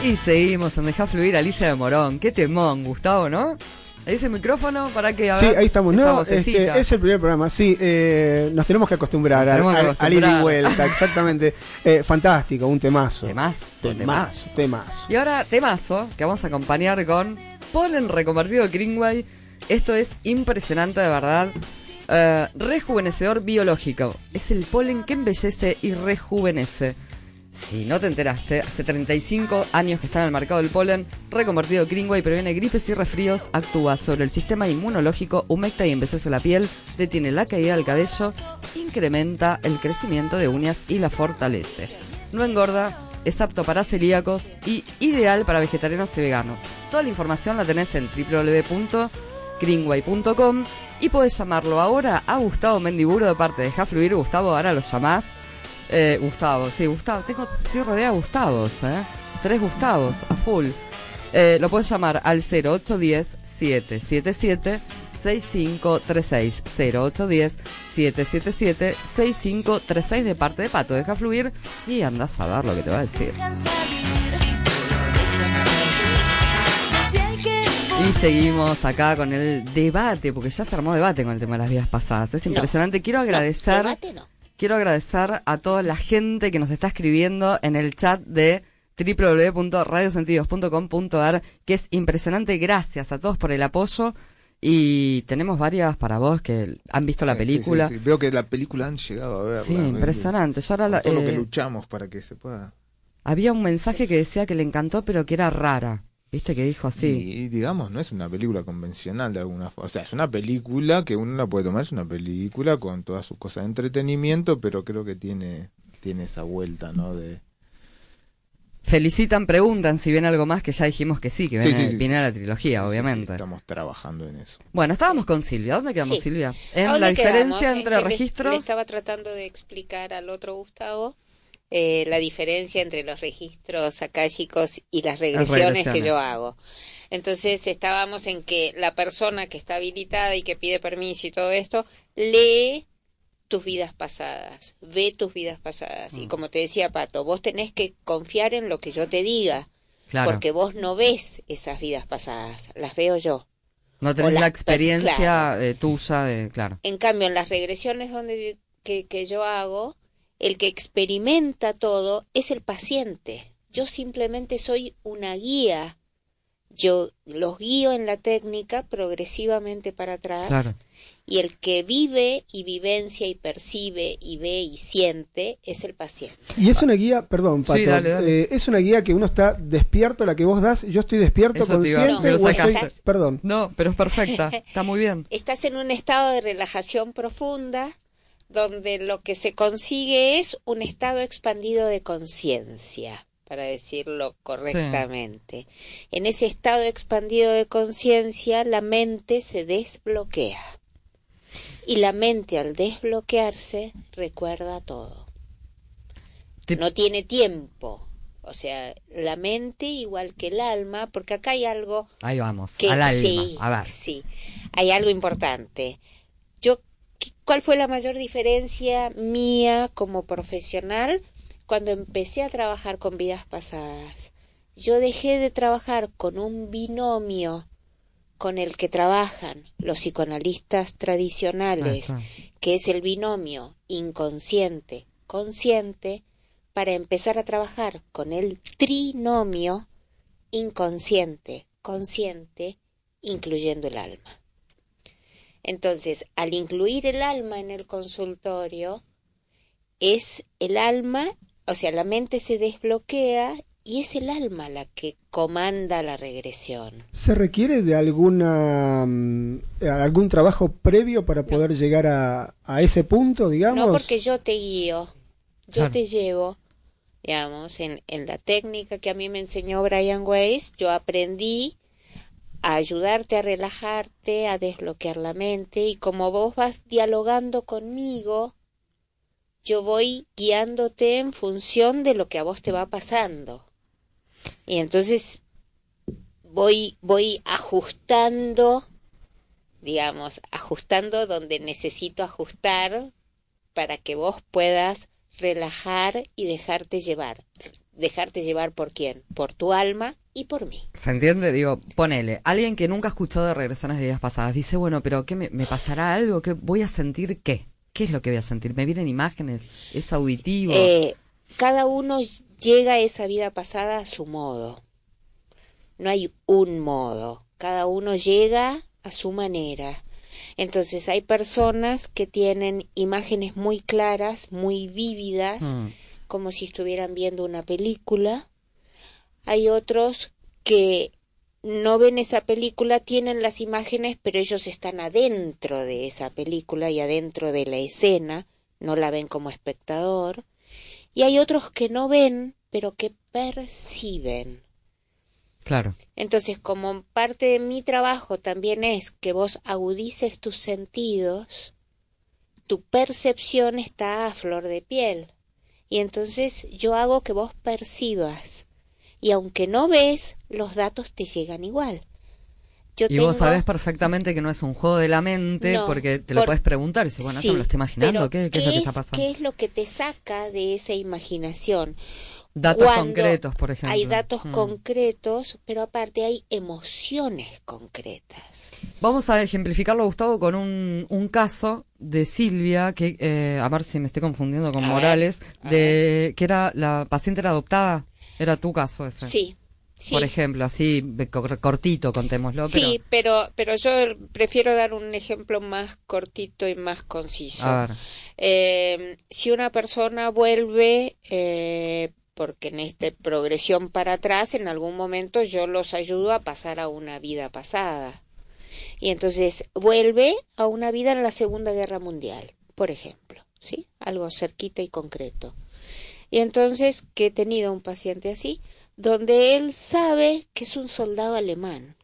Y seguimos en Deja Fluir Alicia de Morón. Qué temón, Gustavo, ¿no? Ese micrófono para que Sí, ahí estamos. No, este, es el primer programa. Sí, eh, nos tenemos que acostumbrar, Nos al- que ida y vuelta, [LAUGHS] exactamente. Eh, fantástico, un temazo. Temazo, temazo, temazo. Y ahora, temazo, que vamos a acompañar con Polen reconvertido Greenway. Esto es impresionante, de verdad. Eh, rejuvenecedor biológico. Es el polen que embellece y rejuvenece. Si no te enteraste, hace 35 años que está en el mercado del polen, reconvertido Greenway previene gripes y resfríos, actúa sobre el sistema inmunológico, humecta y embellece la piel, detiene la caída del cabello, incrementa el crecimiento de uñas y la fortalece. No engorda, es apto para celíacos y ideal para vegetarianos y veganos. Toda la información la tenés en www.greenway.com y podés llamarlo ahora a Gustavo Mendiburo de parte de Fluir. Gustavo, ahora lo llamás. Eh, Gustavo, sí, Gustavo. Tengo, estoy rodeada de Gustavos, ¿eh? Tres Gustavos, a full. Eh, lo puedes llamar al 0810-777-6536. 0810-777-6536 de parte de Pato. Deja fluir y andas a ver lo que te va a decir. Y seguimos acá con el debate, porque ya se armó debate con el tema de las vidas pasadas. Es impresionante. Quiero agradecer, debate no. Quiero agradecer a toda la gente que nos está escribiendo en el chat de www.radiosentidos.com.ar, que es impresionante. Gracias a todos por el apoyo. Y tenemos varias para vos que han visto la Sí, película. sí, sí. Veo que la película han llegado a ver. Sí, impresionante. Yo ahora la- lo que eh, luchamos para que se pueda. Había un mensaje que decía que le encantó, pero que era rara. ¿Viste que dijo así? Y, y digamos, no es una película convencional de alguna forma. O sea, es una película que uno la puede tomar, es una película con todas sus cosas de entretenimiento, pero creo que tiene, tiene esa vuelta, ¿no? De, Felicitan, preguntan si viene algo más, que ya dijimos que sí, que Sí, viene, sí, sí. viene a la trilogía, Sí, sí, obviamente. estamos trabajando en eso. Bueno, estábamos con Silvia. ¿Dónde quedamos, Sí. Silvia? ¿A En la diferencia quedamos? Entre que le- registros. Le, estaba tratando de explicar al otro Gustavo eh, la diferencia entre los registros akáshicos y las regresiones, que yo hago. Entonces estábamos en que la persona que está habilitada y que pide permiso y todo esto lee tus vidas pasadas, ve tus vidas pasadas. Mm. Y como te decía Pato, vos tenés que confiar en lo que yo te diga, Claro. porque vos no ves esas vidas pasadas, las veo yo. No tenés la experiencia claro. eh, tuya de. Claro. En cambio, en las regresiones donde que, que yo hago, el que experimenta todo es el paciente. Yo simplemente soy una guía. Yo los guío en la técnica progresivamente para atrás. Claro. Y el que vive y vivencia y percibe y ve y siente es el paciente. Y es una guía, perdón, Pato, Sí, dale, dale. eh, es una guía que uno está despierto, la que vos das, yo estoy despierto, Eso consciente, me lo o estoy- perdón. No, pero es perfecta. [LAUGHS] Está muy bien. Estás en un estado de relajación profunda donde lo que se consigue es un estado expandido de conciencia. para decirlo correctamente. En ese estado expandido de conciencia, la mente se desbloquea. Y la mente al desbloquearse recuerda todo. No tiene tiempo. O sea, la mente igual que el alma, porque acá hay algo Ahí vamos, que al alma. sí, A ver. sí, hay algo importante. Yo, ¿qué- ¿cuál fue la mayor diferencia mía como profesional cuando empecé a trabajar con vidas pasadas? Yo dejé de trabajar con un binomio con el que trabajan los psicoanalistas tradicionales, que es el binomio inconsciente consciente, para empezar a trabajar con el trinomio inconsciente consciente, incluyendo el alma. Entonces, al incluir el alma en el consultorio, es el alma, o sea, la mente se desbloquea y es el alma la que comanda la regresión. ¿Se requiere de alguna mm, algún trabajo previo para poder llegar a, a ese punto, digamos? No porque yo te guío, yo Claro. te llevo, digamos, en, en la técnica que a mí me enseñó Brian Weiss, yo aprendí a ayudarte a relajarte, a desbloquear la mente y como vos vas dialogando conmigo, yo voy guiándote en función de lo que a vos te va pasando. Y entonces voy voy ajustando, digamos, ajustando donde necesito ajustar para que vos puedas relajar y dejarte llevar. Dejarte llevar por quién? Por tu alma y por mí. ¿Se entiende? Digo, ponele, alguien que nunca ha escuchado de regresiones de vidas pasadas dice, bueno, pero ¿qué me, me pasará algo? ¿Qué voy a sentir qué? ¿Qué es lo que voy a sentir? ¿Me vienen imágenes? ¿Es auditivo? Eh, cada uno llega a esa vida pasada a su modo. No hay un modo. Cada uno llega a su manera. Entonces hay personas que tienen imágenes muy claras, muy vívidas, Mm. Como si estuvieran viendo una película. Hay otros que no ven esa película, tienen las imágenes, pero ellos están adentro de esa película y adentro de la escena, no la ven como espectador. Y hay otros que no ven, pero que perciben. Claro. Entonces, como parte de mi trabajo también es que vos agudices tus sentidos, tu percepción está a flor de piel. Y entonces yo hago que vos percibas. Y aunque no ves, los datos te llegan igual. Yo y vos sabés perfectamente que no es un juego de la mente No, porque te lo por- puedes preguntar y dices, bueno, Sí, eso me lo estoy imaginando, ¿qué, qué es lo que está pasando? ¿Qué es lo que te saca de esa imaginación? Datos Cuando concretos, por ejemplo. Hay datos Mm. concretos, pero aparte hay emociones concretas. Vamos a ejemplificarlo, Gustavo, con un, un caso de Silvia, que eh, a ver si me estoy confundiendo con A Morales, de que era la paciente era adoptada. Era tu caso ese. Sí, sí. Por ejemplo, así cortito, contémoslo. Sí, pero, pero yo prefiero dar un ejemplo más cortito y más conciso. A ver. Eh, si una persona vuelve, eh, porque en esta progresión para atrás, en algún momento yo los ayudo a pasar a una vida pasada. Y entonces vuelve a una vida en la Segunda Guerra Mundial, por ejemplo, ¿sí? Algo cerquita y concreto. Y entonces que he tenido un paciente así, donde él sabe que es un soldado alemán.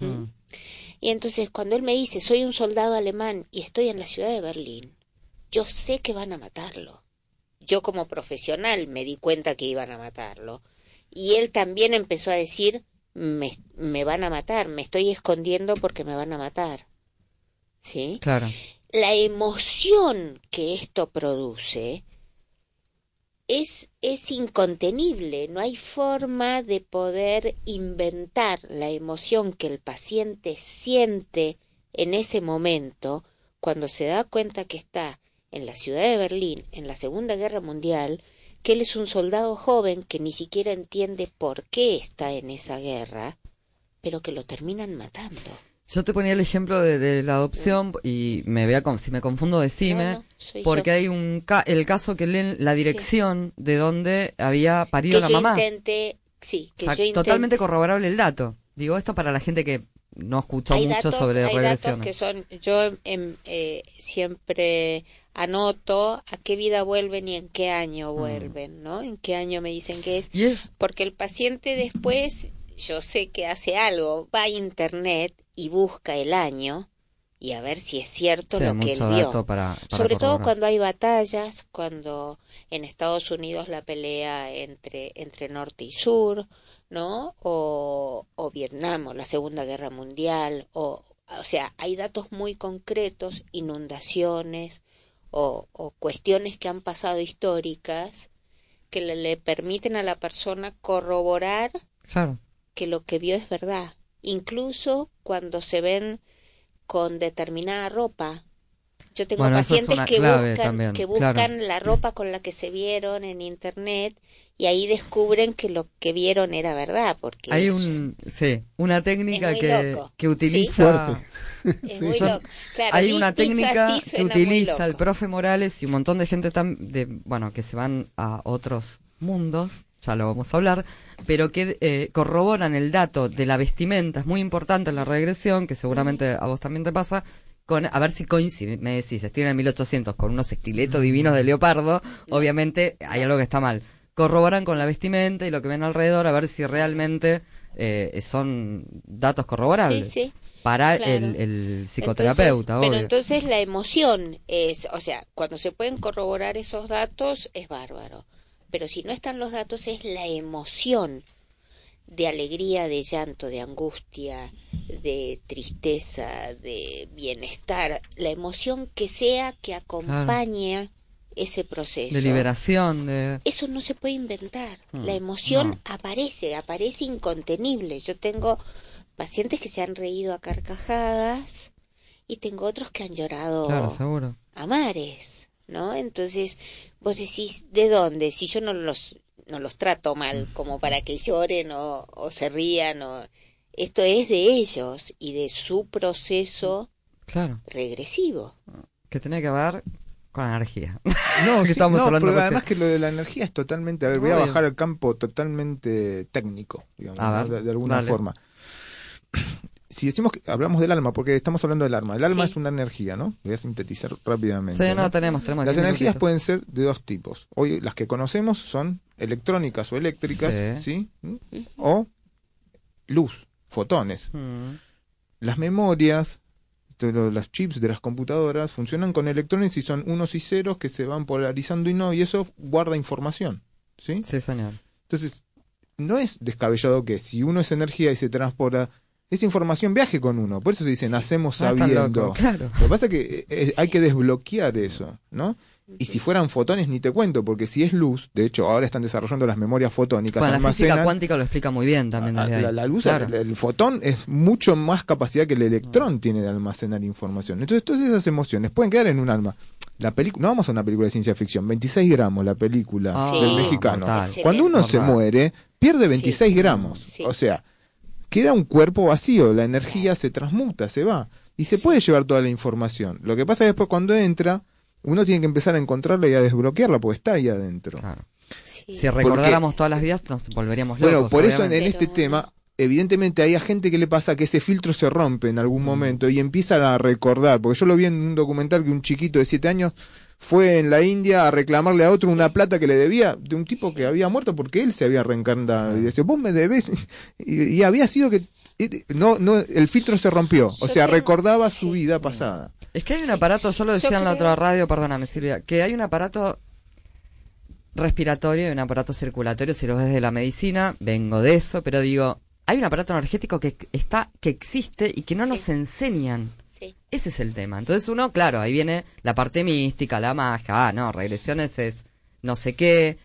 ¿Mm? Y entonces cuando él me dice, soy un soldado alemán y estoy en la ciudad de Berlín, yo sé que van a matarlo. Yo como profesional me di cuenta que iban a matarlo. Y él también empezó a decir, me, me van a matar, me estoy escondiendo porque me van a matar. ¿Sí? Claro. la emoción que esto produce es, es incontenible, no hay forma de poder inventar la emoción que el paciente siente en ese momento cuando se da cuenta que está en la ciudad de Berlín en la Segunda Guerra Mundial, que él es un soldado joven que ni siquiera entiende por qué está en esa guerra, pero que lo terminan matando. Yo te ponía el ejemplo de, de la adopción y me vea con, si me confundo decime, No, porque yo. hay un ca- el caso que leen la dirección de donde había parido que la yo mamá. intenté, sí, que O sea, yo intenté, totalmente corroborable el dato. Digo esto para la gente que no escucho hay mucho datos, sobre hay datos que son, yo em, eh, siempre anoto a qué vida vuelven y en qué año vuelven, ¿no? En qué año me dicen que es. Mm. Porque el paciente después, yo sé que hace algo, va a internet y busca el año y a ver si es cierto Sí, lo que él vio. para- para Sobre todo cuando hay batallas, cuando en Estados Unidos la pelea entre, entre norte y sur, ¿no? O, o Vietnam, o la Segunda Guerra Mundial, o, o sea, hay datos muy concretos, inundaciones, o, o cuestiones que han pasado históricas que le, le permiten a la persona corroborar Claro. que lo que vio es verdad, incluso cuando se ven con determinada ropa. Yo tengo Bueno, eso es pacientes que buscan, también, que claro. buscan la ropa con la que se vieron en internet y ahí descubren que lo que vieron era verdad, porque Hay es, un, sí, una técnica que, que utiliza. Fuerte. Es [LAUGHS] muy Son- loco. Claro, hay una técnica que utiliza el profe Morales y un montón de gente tam- de, bueno, que se van a otros mundos, ya lo vamos a hablar, pero que eh, corroboran el dato de la vestimenta, es muy importante en la regresión, que seguramente a vos también te pasa, con, a ver si coincide, me decís, estoy en el 1800 con unos estiletos divinos de leopardo, obviamente hay algo que está mal. Corroboran con la vestimenta y lo que ven alrededor a ver si realmente eh, son datos corroborables. Sí, sí. Para Claro. el, el psicoterapeuta, Entonces, pero entonces la emoción es, o sea, cuando se pueden corroborar esos datos es bárbaro. Pero si no están los datos es la emoción de alegría, de llanto, de angustia, de tristeza, de bienestar, la emoción que sea que acompañe ese proceso. de liberación, de... Eso no se puede inventar. Mm, La emoción no. aparece, aparece incontenible. Yo tengo pacientes que se han reído a carcajadas y tengo otros que han llorado Claro, a mares, ¿no? Entonces, vos decís, ¿de dónde? Si yo no los, no los trato mal como para que lloren o, o se rían, o... esto es de ellos y de su proceso Claro. regresivo. Que tiene que ver con la energía. No, [LAUGHS] Que sí, estamos no, hablando además que lo de la energía es totalmente, a ver, voy a bajar al campo totalmente técnico, digamos, A ¿no? ver, de, de alguna dale. forma. Si decimos que hablamos del alma, porque estamos hablando del alma, el alma Sí. es una energía, ¿no? Voy a sintetizar rápidamente. Sí, no, tenemos- tenemos Las 10 energías pueden ser de dos tipos. Hoy las que conocemos son electrónicas o eléctricas, Sí. ¿sí? O luz, fotones. Mm. Las memorias, las chips de las computadoras funcionan con electrones y son unos y ceros que se van polarizando y no, y eso guarda información. ¿Sí? Sí, señor. Entonces, no es descabellado que si uno es energía y se transporta, esa información viaje con uno. Por eso se dice, nacemos tan sabiendo. loco, claro. Lo que pasa es que eh, eh, hay que desbloquear eso, ¿no? Y si fueran fotones, ni te cuento, porque si es luz, de hecho, ahora están desarrollando las memorias fotónicas. Bueno, la física cuántica lo explica muy bien también Ah, desde la, la luz, Claro. el, el fotón es mucho más capacidad que el electrón tiene de almacenar información. Entonces, todas esas emociones pueden quedar en un alma. La película, no vamos a una película de ciencia ficción, 26 gramos la película Ah, del Sí. mexicano. mortal. Cuando uno se Mortal. muere, pierde 26 gramos. O sea, queda un cuerpo vacío, la energía se transmuta, se va. Y se puede llevar toda la información. Lo que pasa es después cuando entra, uno tiene que empezar a encontrarla y a desbloquearla, porque está ahí adentro. Si recordáramos todas las vidas, nos volveríamos locos. Bueno, por eso en, este tema, evidentemente hay a gente que le pasa que ese filtro se rompe en algún momento y empiezan a recordar, porque yo lo vi en un documental que un chiquito de 7 años fue en la India a reclamarle a otro una plata que le debía de un tipo que había muerto porque él se había reencarnado. Y decía, vos me debes y, y había sido que no no el filtro se rompió, o sea, recordaba su vida pasada. Es que hay un aparato, yo lo decía en la otra radio, perdóname Silvia, que hay un aparato respiratorio y un aparato circulatorio, si lo ves de la medicina, vengo de eso, pero digo, hay un aparato energético que está, que existe y que no nos enseñan. Ese es el tema. Entonces uno, claro, ahí viene la parte mística, la magia, ah, no, regresiones es no sé qué.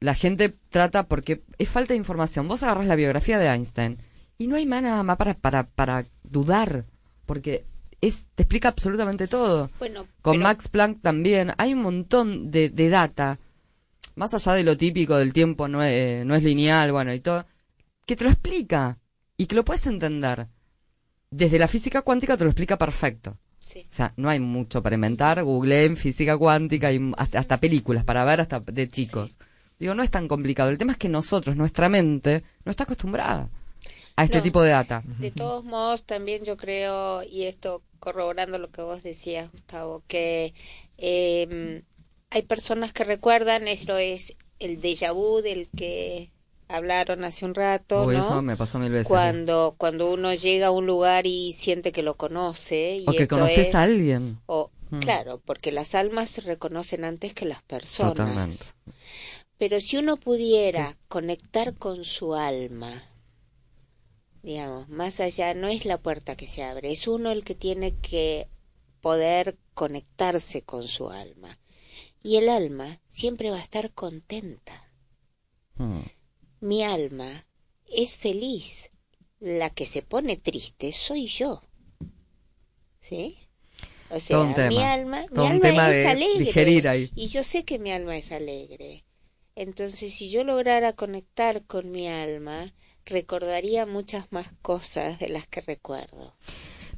La gente trata porque es falta de información. Vos agarras la biografía de Einstein y no hay más nada más para, para, para dudar, porque es, te explica absolutamente todo. Bueno, Con pero- Max Planck también hay un montón de, de data, más allá de lo típico del tiempo no es, no es lineal, bueno, y todo, que te lo explica y que lo puedes entender. Desde la física cuántica te lo explica perfecto. O sea, no hay mucho para inventar. Google en física cuántica y hasta, hasta películas para ver hasta de chicos. Digo, no es tan complicado. El tema es que nosotros, nuestra mente, no está acostumbrada. a este No. tipo de data. De todos modos, también yo creo, y esto corroborando lo que vos decías, Gustavo, que eh, hay personas que recuerdan, esto es el déjà vu del que hablaron hace un rato, Uy, ¿no? eso me pasó mil veces. Cuando, cuando uno llega a un lugar y siente que lo conoce. Y O que conoces es- a alguien. o- Mm. Claro, porque las almas se reconocen antes que las personas. Totalmente. Pero si uno pudiera conectar con su alma, digamos, más allá, no es la puerta que se abre, es uno el que tiene que poder conectarse con su alma. Y el alma siempre va a estar contenta. Mm. Mi alma es feliz. La que se pone triste soy yo. ¿Sí? O sea, mi tema. alma, mi alma es alegre. Y yo sé que mi alma es alegre. Entonces, si yo lograra conectar con mi alma, recordaría muchas más cosas de las que recuerdo.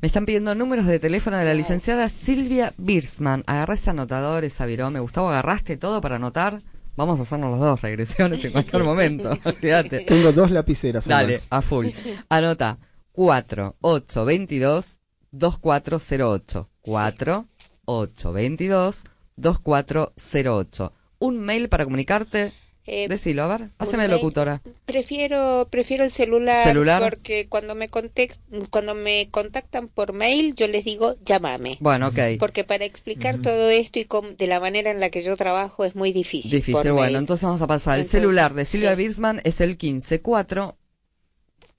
Me están pidiendo números de teléfono de la licenciada Silvia Birsman. Agarré ese anotador, esa virome. Gustavo, ¿agarraste todo para anotar? Vamos a hacernos los dos regresiones en cualquier momento. [LAUGHS] Olvídate. Tengo dos lapiceras. Dale, a full. Anota 4822 2408. 4822 2408. Un mail para comunicarte. Eh, Decilo, a ver, locutora. Prefiero, prefiero el celular, ¿Celular? porque cuando me, context- cuando me contactan por mail, yo les digo, llámame. Bueno, ok. Porque para explicar todo esto y com- de la manera en la que yo trabajo es muy difícil. Difícil, por bueno, mail. entonces vamos a pasar. El Entonces, celular de Silvia sí. Birsman es el 154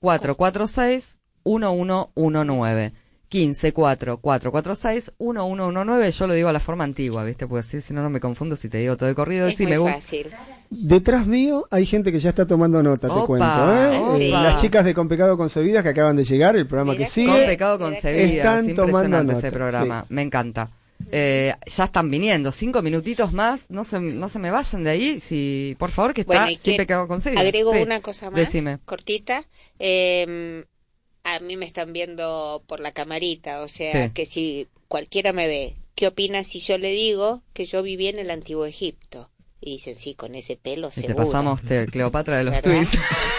446 1119. 154 446 1119. Yo lo digo a la forma antigua, ¿viste? Porque así, si no, no me confundo si te digo todo de corrido. Es Sí, muy me gusta. fácil. Detrás mío hay gente que ya está tomando nota, te cuento. ¿eh? Eh, Las chicas de Con Pecado Concebidas que acaban de llegar, el programa que sigue. Con pecado concebidas. Están tomando Impresionante nota. ese programa. Me encanta. Eh, ya están viniendo. Cinco minutitos más. No se, no se me vayan de ahí. Si, por favor, que está Bueno, sin pecado concebidas. Agrego Sí. una cosa más, Decime. cortita. Eh, a mí me están viendo por la camarita, o sea, Sí. que si cualquiera me ve, ¿qué opinas si yo le digo que yo viví en el antiguo Egipto? Y dicen, sí, con ese pelo Y te pasamos te- Cleopatra de los tweets.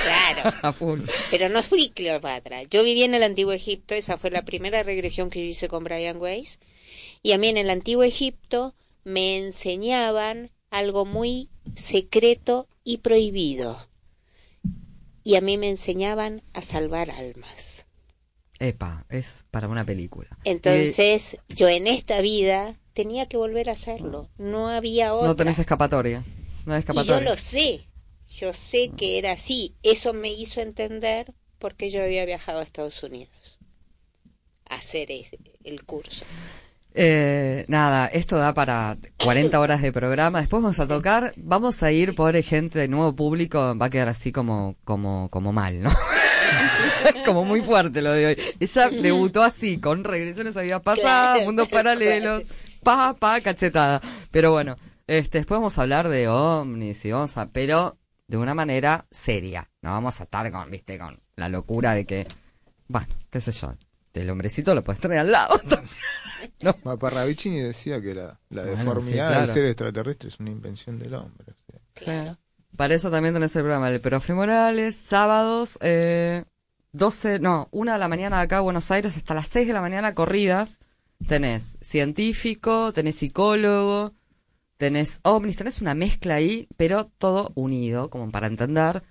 Claro. [LAUGHS] A full. Pero no fui Cleopatra. Yo viví en el antiguo Egipto, esa fue la primera regresión que yo hice con Brian Weiss. Y a mí en el antiguo Egipto me enseñaban algo muy secreto y prohibido. Y a mí me enseñaban a salvar almas. Epa, es para una película. Entonces, yo en esta vida tenía que volver a hacerlo. No había otra. no tenés escapatoria. No hay y yo escapatoria. lo sé. Yo sé que era así. Eso me hizo entender por qué yo había viajado a Estados Unidos a hacer ese- el curso. Eh, nada, esto da para 40 horas de programa. Después vamos a tocar, vamos a ir por gente de nuevo público, va a quedar así como, como, como mal, ¿no? [LAUGHS] [LAUGHS] como muy fuerte lo de hoy. Ella debutó así, con regresiones a vidas pasadas, Claro, [LAUGHS] mundos paralelos, pa, pa, cachetada. Pero bueno, este, después vamos a hablar de ovnis y vamos a, pero de una manera seria. No vamos a estar con, viste, con la locura de que, bueno, qué sé yo, el hombrecito lo puedes tener al lado. [LAUGHS] Ma- Parravicini decía que la, la Bueno, deformidad sí, claro. del ser extraterrestre es una invención del hombre. o sea. Para eso también tenés el programa del Profe Morales, sábados, eh, 12, no, una de la mañana de acá a Buenos Aires hasta las 6 de la mañana corridas. Tenés científico, tenés psicólogo, tenés ovnis, tenés una mezcla ahí, pero todo unido, como para entender.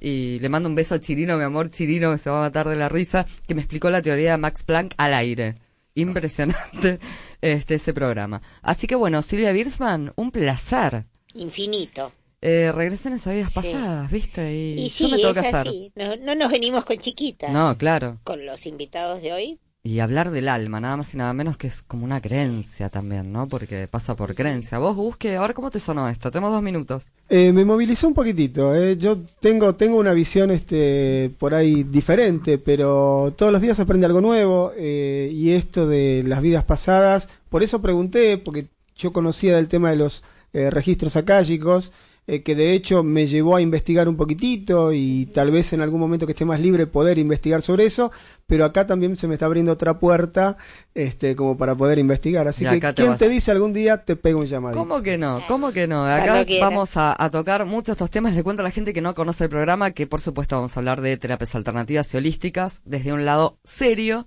Y le mando un beso a Chirino, mi amor Chirino, que se va a matar de la risa, que me explicó la teoría de Max Planck al aire. Impresionante este ese programa. Así que bueno, Silvia Birsman, un placer. Infinito. Eh, regresiones a vidas Sí. pasadas, ¿viste? Y, Y yo me tengo es que hacer. así. No, no nos venimos con chiquitas. No, claro. Con los invitados de hoy. Y hablar del alma, nada más y nada menos que es como una creencia también, ¿no? Porque pasa por creencia. Vos busque, a ver cómo te sonó esto. Tenemos dos minutos. Eh, me movilizó un poquitito. eh. Yo tengo tengo una visión este por ahí diferente, pero todos los días se aprende algo nuevo eh, y esto de las vidas pasadas. Por eso pregunté, porque yo conocía del tema de los eh, registros acálicos. Eh, que de hecho me llevó a investigar un poquitito y tal vez en algún momento que esté más libre poder investigar sobre eso, pero acá también se me está abriendo otra puerta este, como para poder investigar. Así que, te ¿quién vas- te dice algún día te pego un llamadito? ¿Cómo que no? ¿Cómo que no? Acá vamos a, a tocar muchos de estos temas. Le cuento a la gente que no conoce el programa que, por supuesto, vamos a hablar de terapias alternativas y holísticas desde un lado serio.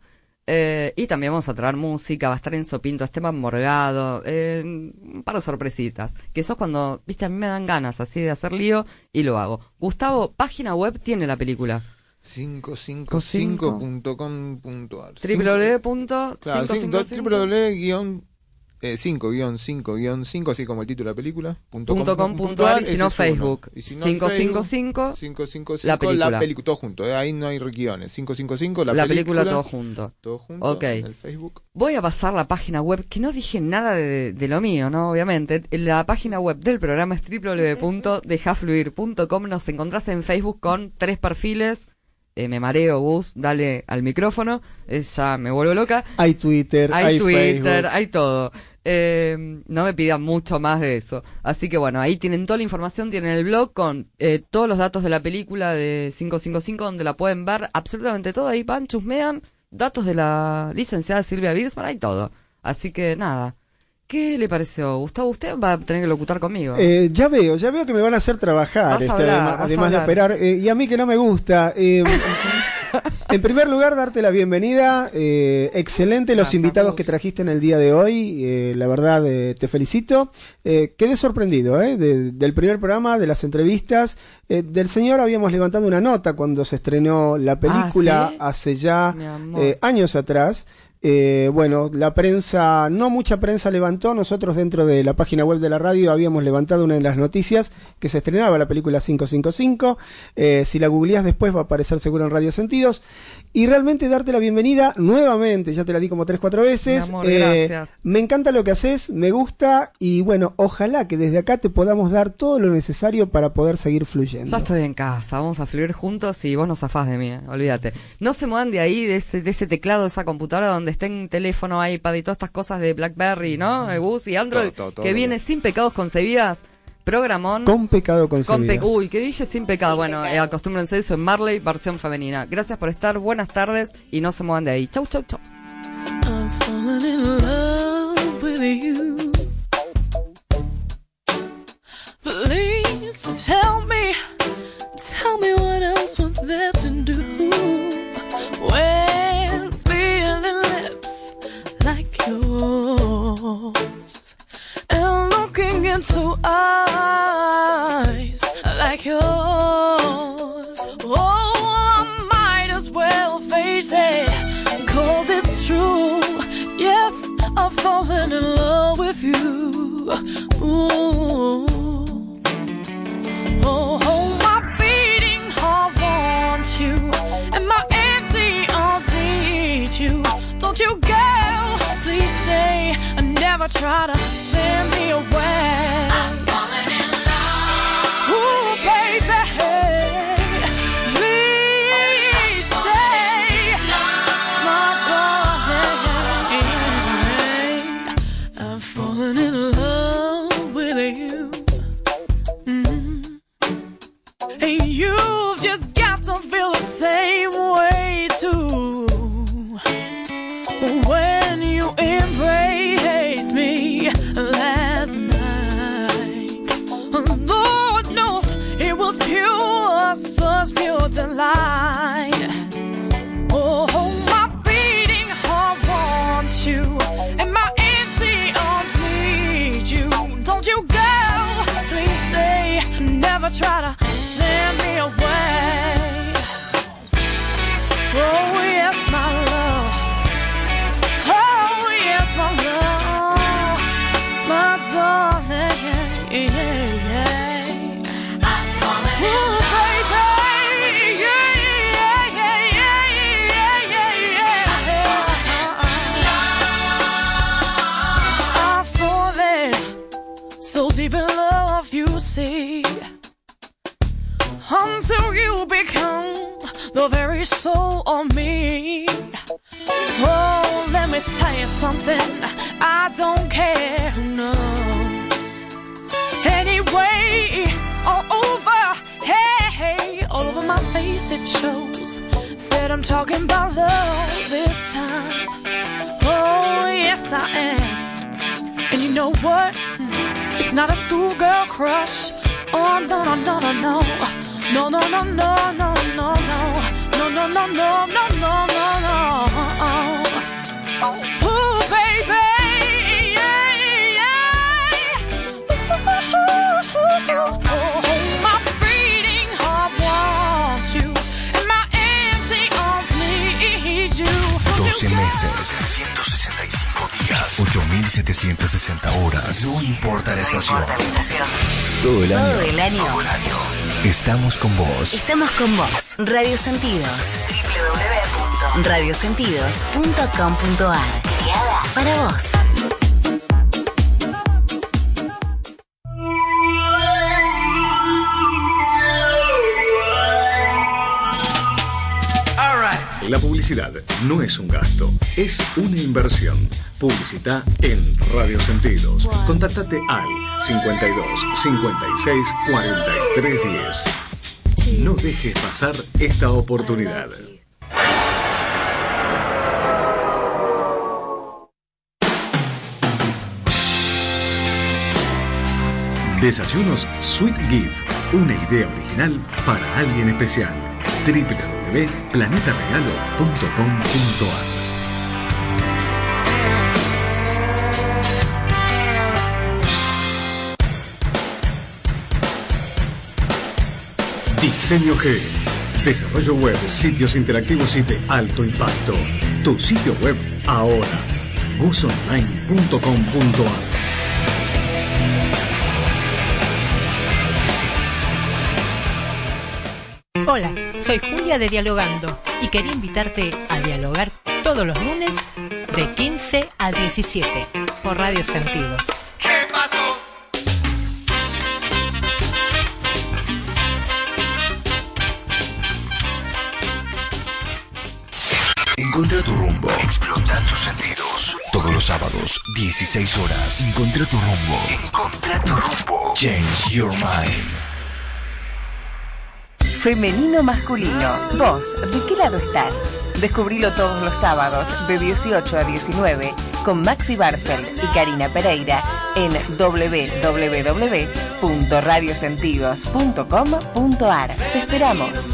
Eh, y también vamos a traer música, va a estar en Sopinto, Esteban Morgado, eh, un par de sorpresitas. Que eso es cuando, viste, a mí me dan ganas así de hacer lío y lo hago. Gustavo, página web tiene la película. 555.com.ar Claro, 555. cinco- www- eh, 5-5-5-5, así como el título de la película. punto Punto com, com, punto ar, y si no. Facebook. Y si no 555, Facebook, 555, la película. pelicu- todo junto, eh, ahí no hay guiones. 555, la, La película todo junto. Todo junto. En el Facebook. Voy a pasar la página web, que no dije nada de, de lo mío, ¿no? Obviamente. La página web del programa es www.dejafluir.com. Nos encontrás en Facebook con tres perfiles. Eh, me mareo, Gus, dale al micrófono. Eh, ya me vuelvo loca. Hay Twitter, Hay, hay, Twitter, Facebook. hay todo. Eh, no me pidan mucho más de eso. Así que bueno, ahí tienen toda la información, tienen el blog con eh, todos los datos de la película de 555 donde la pueden ver, absolutamente todo. Ahí van, chusmean, datos de la licenciada Silvia Birsman, hay todo. Así que nada. ¿Qué le pareció? Gustavo, usted va a tener que locutar conmigo. Eh, ya veo, ya veo que me van a hacer trabajar, este, hablar, además, de operar. eh, y a mí que no me gusta. eh, [LAUGHS] [LAUGHS] en primer lugar, darte la bienvenida. eh, excelente los invitados que trajiste en el día de hoy. eh, la verdad, eh, te felicito. Quedé sorprendido eh, de- del primer programa, de las entrevistas. Del señor habíamos levantado una nota cuando se estrenó la película ¿sí? hace ya años atrás. Eh, bueno, la prensa, no mucha prensa levantó, nosotros dentro de la página web de la radio habíamos levantado una de las noticias que se estrenaba la película 555, eh, si la googleás después va a aparecer seguro en Radio Sentidos, y realmente darte la bienvenida nuevamente, ya te la di como tres, cuatro veces, Mi amor, Eh, gracias. me encanta lo que haces, me gusta, y bueno, ojalá que desde acá te podamos dar todo lo necesario para poder seguir fluyendo. Ya estoy en casa, vamos a fluir juntos y vos no zafás de mí, eh, olvídate. No se muevan de ahí, de ese, de ese teclado, de esa computadora donde estén teléfono, iPad y todas estas cosas de BlackBerry, ¿no? Bus y Android, Todo, todo, todo que viene sin pecados concebidas. Programón. Con pecado Con concebidas. pe- Uy, ¿qué dije? Sin pecado. bueno, eh, acostúmbrense eso en Marley, versión femenina. Gracias por estar, buenas tardes y no se muevan de ahí. Chau, chau, chau. Try to soul on me. Oh, let me tell you something. I don't care, no. Anyway, all over, hey, hey, all over my face it shows. Said I'm talking about love this time. Oh, yes, I am. And you know what? It's not a schoolgirl crush. Oh, no, no, no, no, no. No, no, no, no, no, no, no. No, no, no, no, no, no, no, no. Ooh, baby. Yeah, yeah. Ooh, my beating heart wants you, and my empty arms need you. 12 meses, 165 días, 8760 horas. No importa la estación. Todo el año. Todo el año. Estamos con vos. Estamos con vos. Radio Sentidos. www.radiosentidos.com.ar. Creada para vos. La publicidad no es un gasto, es una inversión. Publicita en Radio Sentidos. Contactate al 52 56 43 10. No dejes pasar esta oportunidad. Desayunos Sweet Gift, una idea original para alguien especial. www.planetaregalo.com.ar Diseño G. Desarrollo web, sitios interactivos y de alto impacto. Tu sitio web ahora. gusonline.com.ar Hola, soy Julia de Dialogando y quería invitarte a dialogar todos los lunes de 15 a 17 por Radio Sentidos. Encontra tu rumbo. Explota tus sentidos. Todos los sábados, 16 horas. Encontra tu rumbo. Encontra tu rumbo. Change your mind. Femenino masculino. Vos, ¿de qué lado estás? Descubrilo todos los sábados de 18 a 19 con Maxi Barfeld y Karina Pereira en www.radiosentidos.com.ar. Te esperamos.